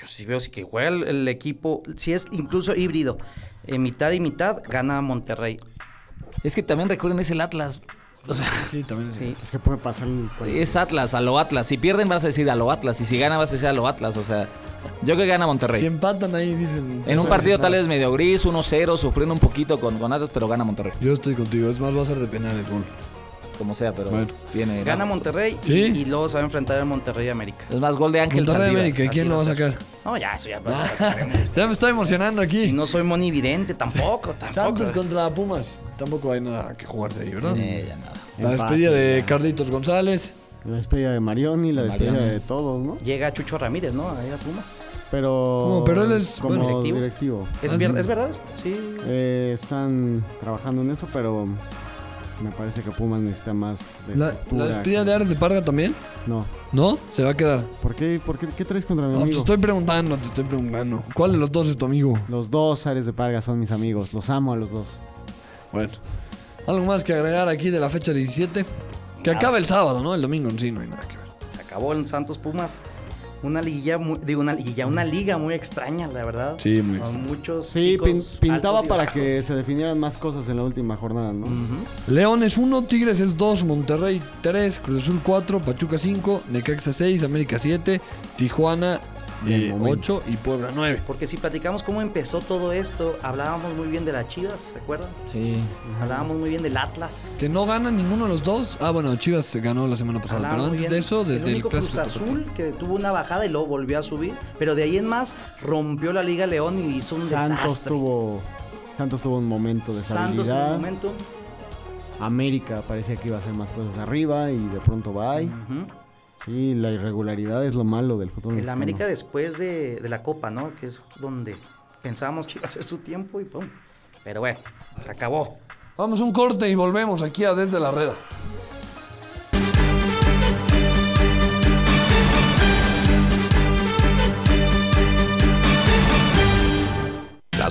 Speaker 3: Yo sí veo si que juega el, el equipo, si es incluso híbrido, eh, mitad y mitad, gana Monterrey.
Speaker 5: Es que también recuerden, es el Atlas. O sea,
Speaker 2: Sí, también es.
Speaker 3: Sí.
Speaker 4: Es que puede pasar el cualquier-
Speaker 5: es Atlas, a lo Atlas. Si pierden vas a decir a lo Atlas. Y si gana vas a decir a lo Atlas. O sea, yo que gana Monterrey.
Speaker 2: Si empatan ahí, dicen.
Speaker 5: En un partido tal vez medio gris, 1-0, sufriendo un poquito con, con Atlas, pero gana Monterrey.
Speaker 2: Yo estoy contigo. Es más, va a ser de penales, gol.
Speaker 5: Como sea, pero
Speaker 2: Bueno.
Speaker 5: tiene.
Speaker 3: Gana Monterrey y-
Speaker 2: Sí.
Speaker 3: y, luego se va a enfrentar a Monterrey América.
Speaker 5: Es más, gol de Ángel
Speaker 2: Monterrey
Speaker 5: Saldívar.
Speaker 2: América. ¿Y quién lo va a sacar?
Speaker 3: No, ya, eso ya.
Speaker 2: Ya me estoy emocionando aquí.
Speaker 3: si no soy monividente, tampoco, tampoco.
Speaker 2: Santos contra Pumas. Tampoco hay nada que jugarse ahí, ¿verdad?
Speaker 5: Eh, ya nada.
Speaker 2: La
Speaker 4: Empate,
Speaker 2: despedida de
Speaker 4: ya.
Speaker 2: Carlitos González.
Speaker 4: La despedida de Marioni, la
Speaker 5: De
Speaker 4: despedida de todos, ¿no?
Speaker 3: Llega Chucho Ramírez, ¿no? Ahí a Pumas.
Speaker 4: Pero.
Speaker 2: Pero él es,
Speaker 4: como
Speaker 3: bueno,
Speaker 4: directivo.
Speaker 3: directivo. ¿Es,
Speaker 2: Ah.
Speaker 3: ¿es verdad? Sí.
Speaker 4: Eh, están trabajando en eso, pero me parece que Pumas necesita más de
Speaker 2: La, la despedida
Speaker 4: que-
Speaker 2: de Ares de Parga también.
Speaker 4: No.
Speaker 2: ¿No? Se va a quedar.
Speaker 4: ¿Por qué, por qué, qué traes contra mi
Speaker 2: No, pues
Speaker 4: amigo?
Speaker 2: estoy preguntando, te estoy preguntando. ¿Cuál de los dos es tu amigo?
Speaker 4: Los dos Ares de Parga son mis amigos. Los amo a los dos.
Speaker 2: Bueno. ¿Algo más que agregar aquí de la fecha 17? Que acaba el sábado, ¿no? El domingo en sí no hay nada que ver.
Speaker 3: Se acabó en Santos Pumas. Una liguilla, muy- digo, una liguilla, una liga muy extraña, la verdad.
Speaker 2: Sí, muy
Speaker 3: Con
Speaker 2: extraño.
Speaker 3: muchos
Speaker 4: Sí, pin- pintaba
Speaker 3: altos y
Speaker 4: para
Speaker 3: bajos.
Speaker 4: que se definieran más cosas en la última jornada, ¿no?
Speaker 3: Ujú.
Speaker 2: León es 1, Tigres es 2, Monterrey 3, Cruz Azul 4, Pachuca 5, Necaxa 6, América 7, Tijuana
Speaker 4: Momento.
Speaker 2: 8 y Puebla 9.
Speaker 3: Porque si platicamos cómo empezó todo esto, hablábamos muy bien de las Chivas, ¿se acuerdan?
Speaker 5: Sí.
Speaker 3: Hablábamos muy bien del Atlas.
Speaker 2: Que no ganan ninguno de los dos. Ah, bueno, Chivas ganó la semana pasada.
Speaker 3: Hablábamos
Speaker 2: Pero antes de eso, desde
Speaker 3: el
Speaker 2: el,
Speaker 3: único Cruz. Azul que tuvo una bajada y luego volvió a subir, pero de ahí en más rompió la Liga León y hizo un
Speaker 4: Santos
Speaker 3: desastre.
Speaker 4: tuvo. Santos tuvo un momento de
Speaker 3: Santos en un momento.
Speaker 4: América parecía que iba a hacer más cosas arriba y de pronto va. ahí.
Speaker 3: Ujú.
Speaker 4: Sí, la irregularidad es lo malo del fútbol.
Speaker 3: El
Speaker 4: mexicano.
Speaker 3: América después de, de la Copa, ¿no? Que es donde pensábamos que iba a ser su tiempo y pum. Pero bueno, se acabó.
Speaker 2: Vamos a un corte y volvemos aquí a Desde la Reda.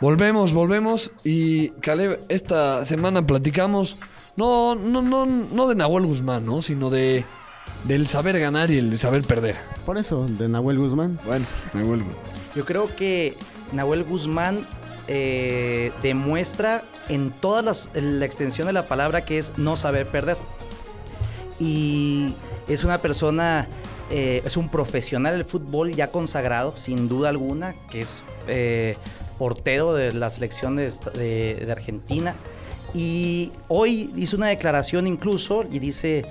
Speaker 2: Volvemos, volvemos. Y Caleb, esta semana platicamos. No, no, no, no de Nahuel Guzmán, ¿no? Sino de del saber ganar y el saber perder.
Speaker 4: Por eso, de Nahuel Guzmán.
Speaker 2: Bueno, Nahuel Guzmán.
Speaker 3: Yo creo que Nahuel Guzmán eh, demuestra en toda las- la extensión de la palabra que es no saber perder. Y es una persona, eh, es un profesional del fútbol ya consagrado, sin duda alguna, que es eh, portero de la selección de, esta- de- de Argentina. Y hoy hizo una declaración incluso y dice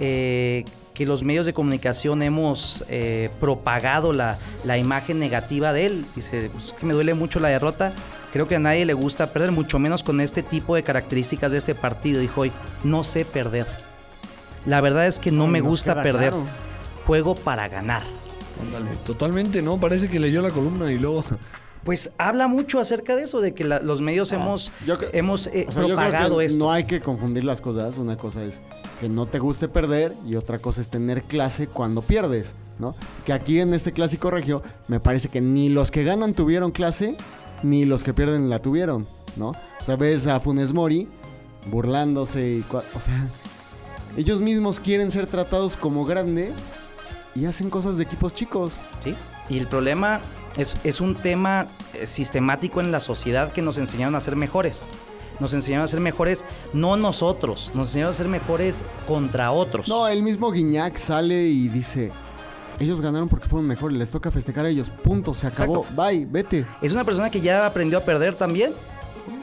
Speaker 3: eh, que los medios de comunicación hemos eh, propagado la, la imagen negativa de él. Dice "Pues, que me duele mucho la derrota. Creo que a nadie le gusta perder, mucho menos con este tipo de características de este partido. Dijo hoy, no sé perder. La verdad es que no
Speaker 4: Ay,
Speaker 3: me gusta perder.
Speaker 4: claro.
Speaker 3: Juego para ganar.
Speaker 2: Ándale. Totalmente, ¿no? Parece que leyó la columna y luego.
Speaker 3: Pues habla mucho acerca de eso, de que la- los medios hemos,
Speaker 4: Ah, yo cre-
Speaker 3: hemos eh,
Speaker 4: O sea, yo creo
Speaker 3: propagado
Speaker 4: que
Speaker 3: esto.
Speaker 4: No hay que confundir las cosas. Una cosa es que no te guste perder y otra cosa es tener clase cuando pierdes, ¿no? Que aquí en este clásico regio me parece que ni los que ganan tuvieron clase ni los que pierden la tuvieron, ¿no? O sea, ves a Funes Mori burlándose y o sea, ellos mismos quieren ser tratados como grandes y hacen cosas de equipos chicos.
Speaker 3: ¿sí? Y el problema es, es un tema eh, sistemático en la sociedad que nos enseñaron a ser mejores. Nos enseñaron a ser mejores, no nosotros, nos enseñaron a ser mejores contra otros.
Speaker 4: No, el mismo Guiñac sale y dice, ellos ganaron porque fueron mejores, les toca festejar a ellos, punto, se acabó, bye, vete.
Speaker 3: Es una persona que ya aprendió a perder también.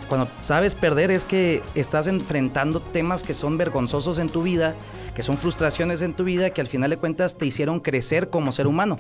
Speaker 3: Cuando sabes perder es que estás enfrentando temas que son vergonzosos en tu vida, que son frustraciones en tu vida, que al final de cuentas te hicieron crecer como ser humano.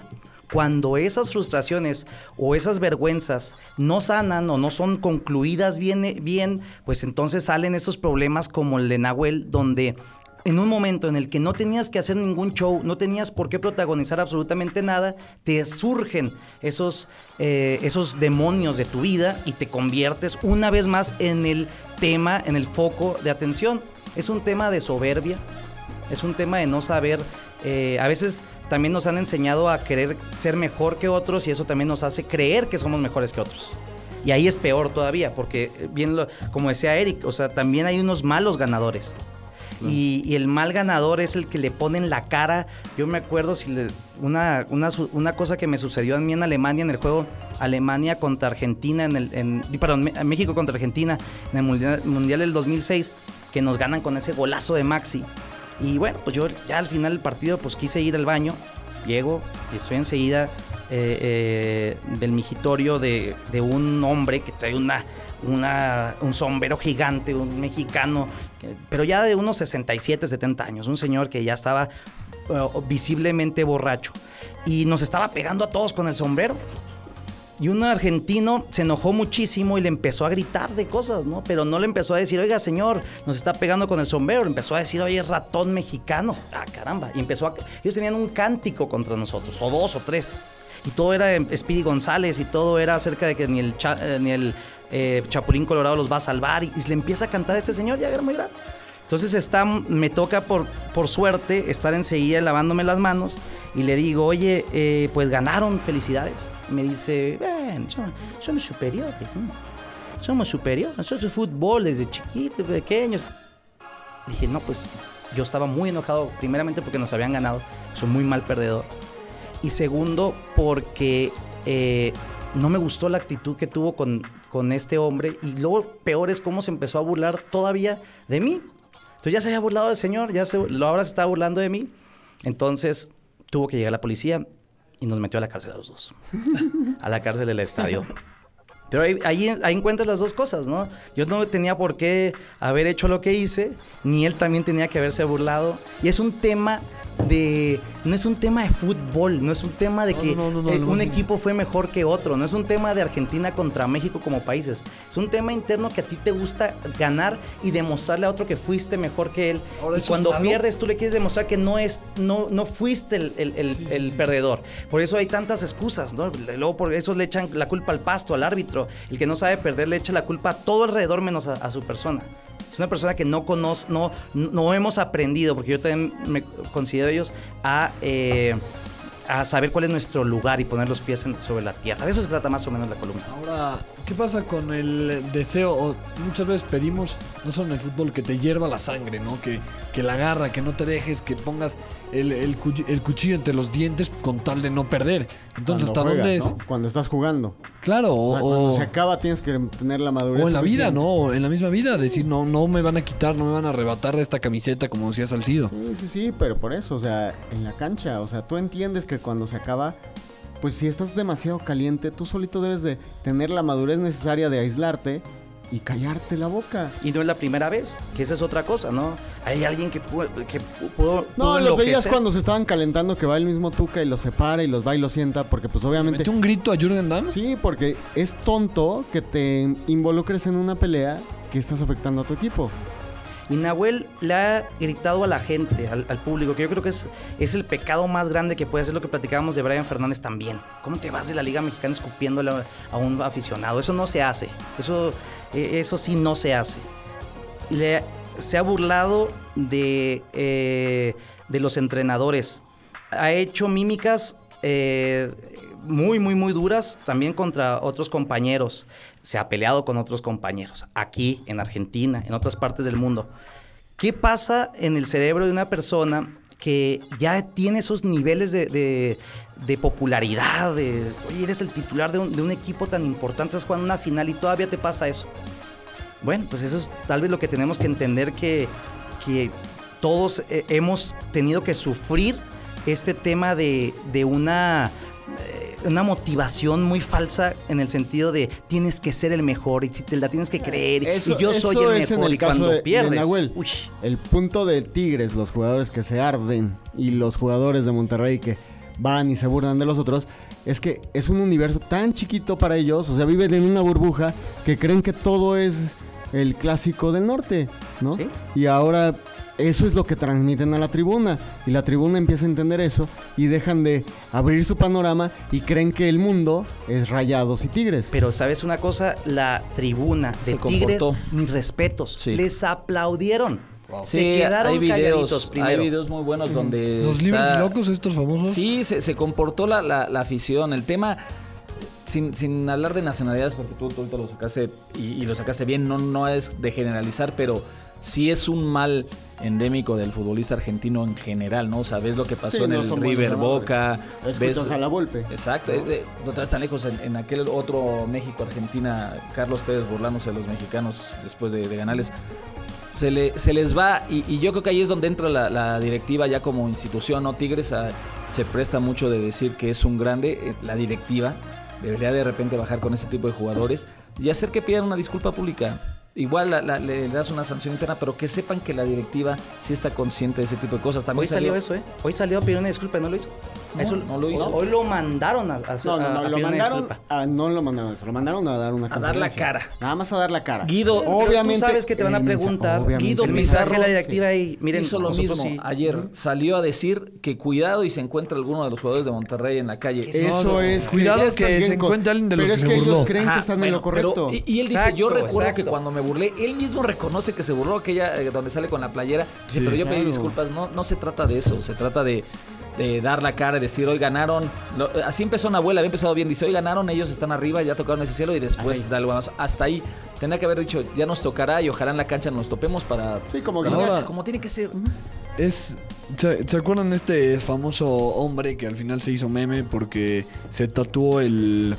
Speaker 3: Cuando esas frustraciones o esas vergüenzas no sanan o no son concluidas bien, pues entonces salen esos problemas como el de Nahuel, donde en un momento en el que no tenías que hacer ningún show, no tenías por qué protagonizar absolutamente nada, te surgen esos, eh, esos demonios de tu vida y te conviertes una vez más en el tema, en el foco de atención. Es un tema de soberbia, es un tema de no saber. Eh, a veces también nos han enseñado a querer ser mejor que otros y eso también nos hace creer que somos mejores que otros. Y ahí es peor todavía, porque eh, bien lo- como decía Eric, o sea, también hay unos malos ganadores. Y, y el mal ganador es el que le ponen la cara. Yo me acuerdo si le- una, una, cosa que me sucedió a mí en Alemania en el juego Alemania contra Argentina, en el, en- perdón, México contra Argentina en el mundial, mundial del 2006, que nos ganan con ese golazo de Maxi. Y bueno, pues yo ya al final del partido pues quise ir al baño, llego y estoy enseguida eh, eh, del migitorio de, de un hombre que trae una, una, un sombrero gigante, un mexicano, pero ya de unos 67, 70 años, un señor que ya estaba eh, visiblemente borracho y nos estaba pegando a todos con el sombrero. Y un argentino se enojó muchísimo y le empezó a gritar de cosas, ¿no? Pero no le empezó a decir, oiga, señor, nos está pegando con el sombrero. Le empezó a decir, oye, ratón mexicano. Ah, caramba. Y empezó a... Ellos tenían un cántico contra nosotros, o dos o tres. Y todo era en Speedy González y todo era acerca de que ni el, eh, ni el eh, Chapulín Colorado los va a salvar. Y, y le empieza a cantar a este señor, ya era muy grande. Entonces está, me toca por, por suerte estar enseguida lavándome las manos y le digo, oye, eh, pues ganaron, felicidades. Me dice, ven, somos, somos superiores, ¿no? Somos superiores, nosotros fútbol desde chiquitos, pequeños. Dije, no, pues yo estaba muy enojado, primeramente porque nos habían ganado, soy muy mal perdedor. Y segundo, porque eh, no me gustó la actitud que tuvo con, con este hombre. Y luego peor es cómo se empezó a burlar todavía de mí. Entonces ya se había burlado del señor, ya se, lo ahora se estaba burlando de mí. Entonces tuvo que llegar la policía y nos metió a la cárcel a los dos. a la cárcel del estadio. Pero ahí, ahí, ahí encuentras las dos cosas, ¿no? Yo no tenía por qué haber hecho lo que hice, ni él también tenía que haberse burlado. Y es un tema de... No es un tema de fútbol, no es un tema de que
Speaker 2: no, no, no,
Speaker 3: eh, un equipo fue mejor que otro, no es un tema de Argentina contra México como países. Es un tema interno que a ti te gusta ganar y demostrarle a otro que fuiste mejor que él.
Speaker 2: Ahora,
Speaker 3: y
Speaker 2: ¿eso es
Speaker 3: cuando pierdes, tú le quieres demostrar que no, es, no, no fuiste el, el- el-
Speaker 2: Sí, sí,
Speaker 3: el
Speaker 2: sí.
Speaker 3: perdedor. Por eso hay tantas excusas, ¿no? Luego por eso le echan la culpa al pasto, al árbitro. El que no sabe perder le echa la culpa a todo alrededor menos a, a su persona. Es una persona que no conoce, no, no hemos aprendido, porque yo también me considero ellos, a, eh, a saber cuál es nuestro lugar y poner los pies en- sobre la tierra. De eso se trata más o menos la columna.
Speaker 2: Ahora, ¿qué pasa con el deseo? O muchas veces pedimos, no solo en el fútbol, que te hierva la sangre, ¿no? Que, que la garra, que no te dejes, que pongas el, el cuchi- el cuchillo entre los dientes con tal de no perder. Entonces,
Speaker 4: Cuando
Speaker 2: ¿hasta dónde es?
Speaker 4: ¿no? Cuando estás jugando.
Speaker 2: Claro,
Speaker 4: O
Speaker 2: o,
Speaker 4: sea, cuando
Speaker 2: o-
Speaker 4: se acaba tienes que tener la madurez.
Speaker 2: o en la vida. ¿no? O En la misma vida, decir, no, no me van a quitar, no me van a arrebatar esta camiseta, como decía Salcido.
Speaker 4: Sí, sí, sí, pero por eso, o sea, en la cancha, o sea, tú entiendes que cuando se acaba, pues si estás demasiado caliente, tú solito debes de tener la madurez necesaria de aislarte y callarte la boca.
Speaker 3: Y no es la primera vez, que esa es otra cosa, ¿no? Hay alguien que pudo, que pudo,
Speaker 4: No,
Speaker 3: pudo
Speaker 4: los veías cuando se estaban calentando que va el mismo Tuca y los separa y los va y los sienta, porque pues obviamente...
Speaker 2: ¿Metió un grito a Jürgen Damm?
Speaker 4: Sí, porque es tonto que te involucres en una pelea que estás afectando a tu equipo.
Speaker 3: Y Nahuel le ha gritado a la gente, al, público, que yo creo que es, es el pecado más grande que puede hacer lo que platicábamos de Brian Fernández también. ¿Cómo te vas de la Liga Mexicana escupiéndole a, a un aficionado? Eso no se hace. Eso, eh, eso sí no se hace. Le, se ha burlado de, eh, de los entrenadores. Ha hecho mímicas eh, muy, muy, muy duras también contra otros compañeros. Se ha peleado con otros compañeros, aquí, en Argentina, en otras partes del mundo. ¿Qué pasa en el cerebro de una persona que ya tiene esos niveles de, de- popularidad? De, Oye, eres el titular de un, de un equipo tan importante, estás jugando una final y todavía te pasa eso. Bueno, pues eso es tal vez lo que tenemos que entender que, que todos eh, hemos tenido que sufrir este tema de, de una, eh, una motivación muy falsa en el sentido de tienes que ser el mejor y te la tienes que creer
Speaker 4: Eso-
Speaker 3: y yo soy el mejor
Speaker 4: el
Speaker 3: y
Speaker 4: caso
Speaker 3: cuando
Speaker 4: de- de
Speaker 3: pierdes.
Speaker 4: Nahuel.
Speaker 3: uy,
Speaker 4: El punto de Tigres, los jugadores que se arden y los jugadores de Monterrey que van y se burlan de los otros, es que es un universo tan chiquito para ellos, o sea, viven en una burbuja que creen que todo es el clásico del norte, ¿no?
Speaker 3: Sí.
Speaker 4: Y ahora eso es lo que transmiten a la tribuna. Y la tribuna empieza a entender eso y dejan de abrir su panorama y creen que el mundo es rayados y tigres.
Speaker 3: Pero sabes una cosa, la tribuna de
Speaker 5: Se
Speaker 3: Tigres,
Speaker 5: comportó.
Speaker 3: mis respetos,
Speaker 5: Sí.
Speaker 3: les aplaudieron. Se
Speaker 5: Sí,
Speaker 3: quedaron
Speaker 5: hay videos,
Speaker 3: calladitos
Speaker 5: hay videos muy buenos donde
Speaker 2: Los
Speaker 5: está-
Speaker 2: libres y locos, estos famosos.
Speaker 5: Sí, se, se comportó la, la- la afición. El tema, sin, sin hablar de nacionalidades, porque tú, tú ahorita lo sacaste y, y lo sacaste bien, no, no es de generalizar, pero sí es un mal endémico del futbolista argentino en general, ¿no? O sea, ves lo que pasó
Speaker 4: Sí,
Speaker 5: en
Speaker 4: no
Speaker 5: el River. Boca.
Speaker 4: Escuchas
Speaker 5: ves-
Speaker 4: a la Volpe.
Speaker 5: Exacto, eh, eh, no te vas tan lejos. En, en aquel otro México-Argentina, Carlos Tevez burlándose de los mexicanos después de, de ganarles. Se, le, se les va, y, y yo creo que ahí es donde entra la, la directiva ya como institución, ¿no? Tigres ah, se presta mucho de decir que es un grande, eh, la directiva debería de repente bajar con ese tipo de jugadores y hacer que pidan una disculpa pública. Igual la- la- le das una sanción interna, pero que sepan que la directiva sí está consciente de ese tipo de cosas. También
Speaker 3: Hoy salió eso, ¿eh? Hoy salió a pedir una disculpa, ¿no lo hizo?
Speaker 5: No,
Speaker 3: Eso-
Speaker 5: no lo hizo.
Speaker 3: Hoy lo mandaron a, a-
Speaker 4: No, no, no,
Speaker 3: a
Speaker 4: lo mandaron a, no lo mandaron a eso, lo mandaron a dar una
Speaker 5: A dar la cara.
Speaker 4: Nada más a dar la cara.
Speaker 5: Guido,
Speaker 3: Pero
Speaker 4: obviamente
Speaker 3: tú sabes que te van a preguntar.
Speaker 4: obviamente.
Speaker 5: Guido
Speaker 3: de la
Speaker 5: Pizarro,
Speaker 3: directiva y miren,
Speaker 5: hizo lo mismo
Speaker 3: sí.
Speaker 5: ayer. Salió a decir que cuidado y se encuentra alguno de los jugadores de Monterrey en la calle.
Speaker 4: Eso
Speaker 2: No, no,
Speaker 4: es.
Speaker 2: cuidado que se encuentre alguien de los
Speaker 4: Pero es que ellos creen que están en lo correcto.
Speaker 5: pero- y, y él dice, yo recuerdo
Speaker 3: exacto.
Speaker 5: que cuando me burlé, él mismo reconoce que se burló aquella eh, donde sale con la playera. Dice, pero yo pedí disculpas. No, no se trata de eso, se trata de, de dar la cara y decir, hoy ganaron. Lo- así empezó Nahuel, había empezado bien. Dice, hoy ganaron, ellos están arriba, ya tocaron ese cielo y después da. Hasta ahí. Tendría que haber dicho, ya nos tocará y ojalá en la cancha nos topemos para...
Speaker 4: Sí, como
Speaker 5: Como-
Speaker 2: Ahora-
Speaker 5: como tiene que ser.
Speaker 2: Es. ¿se, se acuerdan de este famoso hombre que al final se hizo meme porque se tatuó el.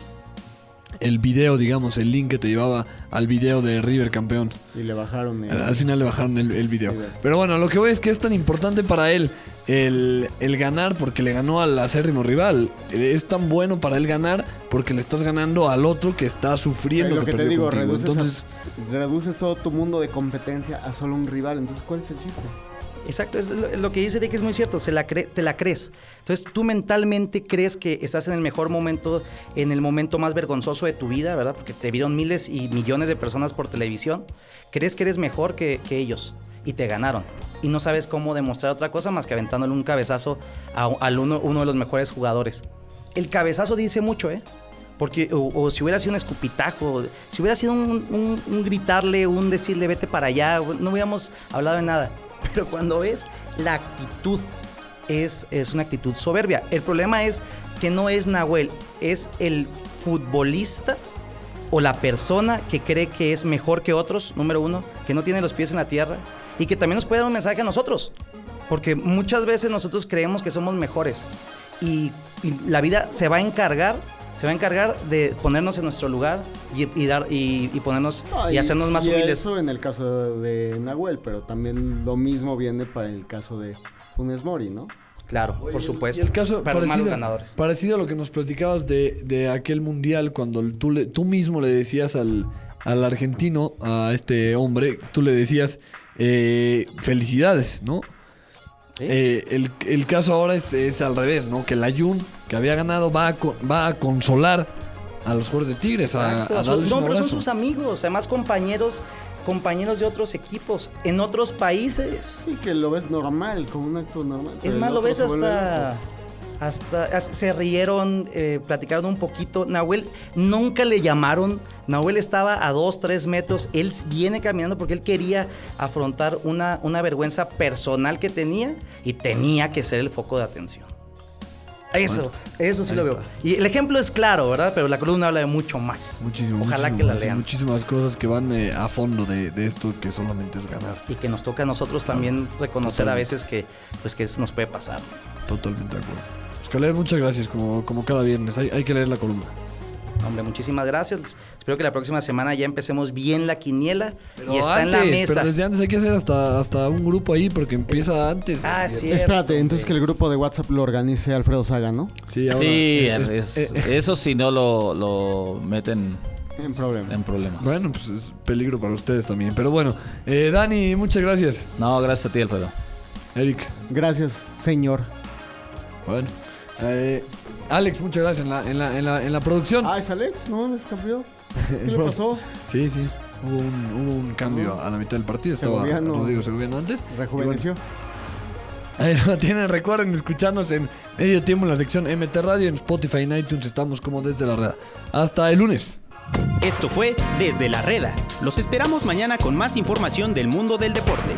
Speaker 2: El video, digamos, el link que te llevaba al video de River campeón.
Speaker 4: Y le bajaron. el-
Speaker 2: Al, al final le bajaron el, el video. Pero bueno, lo que voy es que es tan importante para él el, el ganar porque le ganó al acérrimo rival. Eh, Es tan bueno para él ganar porque le estás ganando al otro que está
Speaker 4: Es
Speaker 2: sufriendo.
Speaker 4: lo que te digo, reduces, a-
Speaker 2: Entonces,
Speaker 4: reduces todo tu mundo de competencia a solo un rival. Entonces, ¿cuál es el chiste?
Speaker 3: Exacto, es lo, que dice Rick es muy cierto, se la te la crees. Entonces tú mentalmente crees que estás en el mejor momento, en el momento más vergonzoso de tu vida, ¿verdad? Porque te vieron miles y millones de personas por televisión. Crees que eres mejor que, ellos y te ganaron. Y no sabes cómo demostrar otra cosa más que aventándole un cabezazo a, uno, de los mejores jugadores. El cabezazo dice mucho, ¿eh? Porque, o, si hubiera sido un escupitajo, si hubiera sido un, un- un gritarle, un decirle vete para allá, no hubiéramos hablado de nada. Pero cuando ves la actitud, es, es una actitud soberbia. El problema es que no es Nahuel, es el futbolista o la persona que cree que es mejor que otros, número uno, que no tiene los pies en la tierra y que también nos puede dar un mensaje a nosotros. Porque muchas veces nosotros creemos que somos mejores y, y la vida se va a encargar, se va a encargar de ponernos en nuestro lugar y, y dar y, y ponernos
Speaker 4: No,
Speaker 3: y, hacernos más
Speaker 4: y
Speaker 3: humildes.
Speaker 4: Eso en el caso de Nahuel, pero también lo mismo viene para el caso de Funes Mori, ¿no?
Speaker 3: Claro, por supuesto.
Speaker 2: Y el caso
Speaker 3: para los malos
Speaker 2: parecido,
Speaker 3: ganadores.
Speaker 2: parecido a lo que nos platicabas de, de aquel mundial, cuando tú, le- tú mismo le decías al, al argentino, a este hombre, tú le decías eh, felicidades, ¿no? Eh, el, el caso ahora es, es al revés, ¿no? Que la Jun, que había ganado, va a, va a consolar a los jugadores de Tigres, a, a
Speaker 3: son-
Speaker 2: darles
Speaker 3: no,
Speaker 2: un
Speaker 3: pero son sus amigos, además compañeros, compañeros de otros equipos, en otros países.
Speaker 4: Sí, que lo ves normal, como un acto normal.
Speaker 3: Es
Speaker 4: el
Speaker 3: más, lo ves hasta. Hasta, as- se rieron, eh, platicaron un poquito. Nahuel nunca le llamaron. Nahuel estaba a dos, tres metros. Él viene caminando porque él quería afrontar una, una vergüenza personal que tenía y tenía que ser el foco de atención. Eso, eso sí lo veo. Y el ejemplo es claro, ¿verdad? Pero la columna habla de mucho más.
Speaker 2: Muchísimo,
Speaker 3: Ojalá
Speaker 2: muchísimo
Speaker 3: que la lean.
Speaker 2: Muchísimas cosas que van eh, a fondo de, de esto que solamente es ganar.
Speaker 3: Y que nos toca a nosotros también reconocer a veces que, pues, que eso nos puede pasar.
Speaker 2: Totalmente de acuerdo. Oscar, muchas gracias, como, como cada viernes. Hay, hay que leer la columna.
Speaker 3: Hombre, muchísimas gracias. Espero que la próxima semana ya empecemos bien la quiniela
Speaker 2: Pero
Speaker 3: y está en la mesa.
Speaker 2: Pero desde antes hay que hacer hasta, hasta un grupo ahí porque empieza antes.
Speaker 3: Ah, sí.
Speaker 4: Espérate, entonces que el grupo de WhatsApp lo organice Alfredo Saga, ¿no?
Speaker 2: Sí, ahora,
Speaker 5: Sí,
Speaker 2: eh,
Speaker 5: es-
Speaker 2: es-
Speaker 5: es-
Speaker 2: eh,
Speaker 5: eso si no lo, lo meten
Speaker 4: En problema.
Speaker 5: en problemas.
Speaker 2: bueno, pues es peligro para ustedes también. Pero bueno, eh, Dani, muchas gracias.
Speaker 5: No, gracias a ti, Alfredo.
Speaker 2: Eric,
Speaker 4: Gracias, señor.
Speaker 2: bueno. Eh, Alex, muchas gracias en la, en la, en la, en la producción.
Speaker 4: Ah, es Alex, no, les cambió. ¿Qué le pasó?
Speaker 2: Sí, sí. Hubo un, hubo un cambio a la mitad del partido. Estaba
Speaker 4: Segoviano.
Speaker 2: Rodrigo Segoviano antes.
Speaker 4: Rejuveneció.
Speaker 2: Ahí lo tienen. Recuerden escucharnos en medio tiempo en la sección MT Radio. En Spotify y en iTunes estamos como desde la red. Hasta el lunes.
Speaker 1: Esto fue Desde la Reda. Los esperamos mañana con más información del mundo del deporte.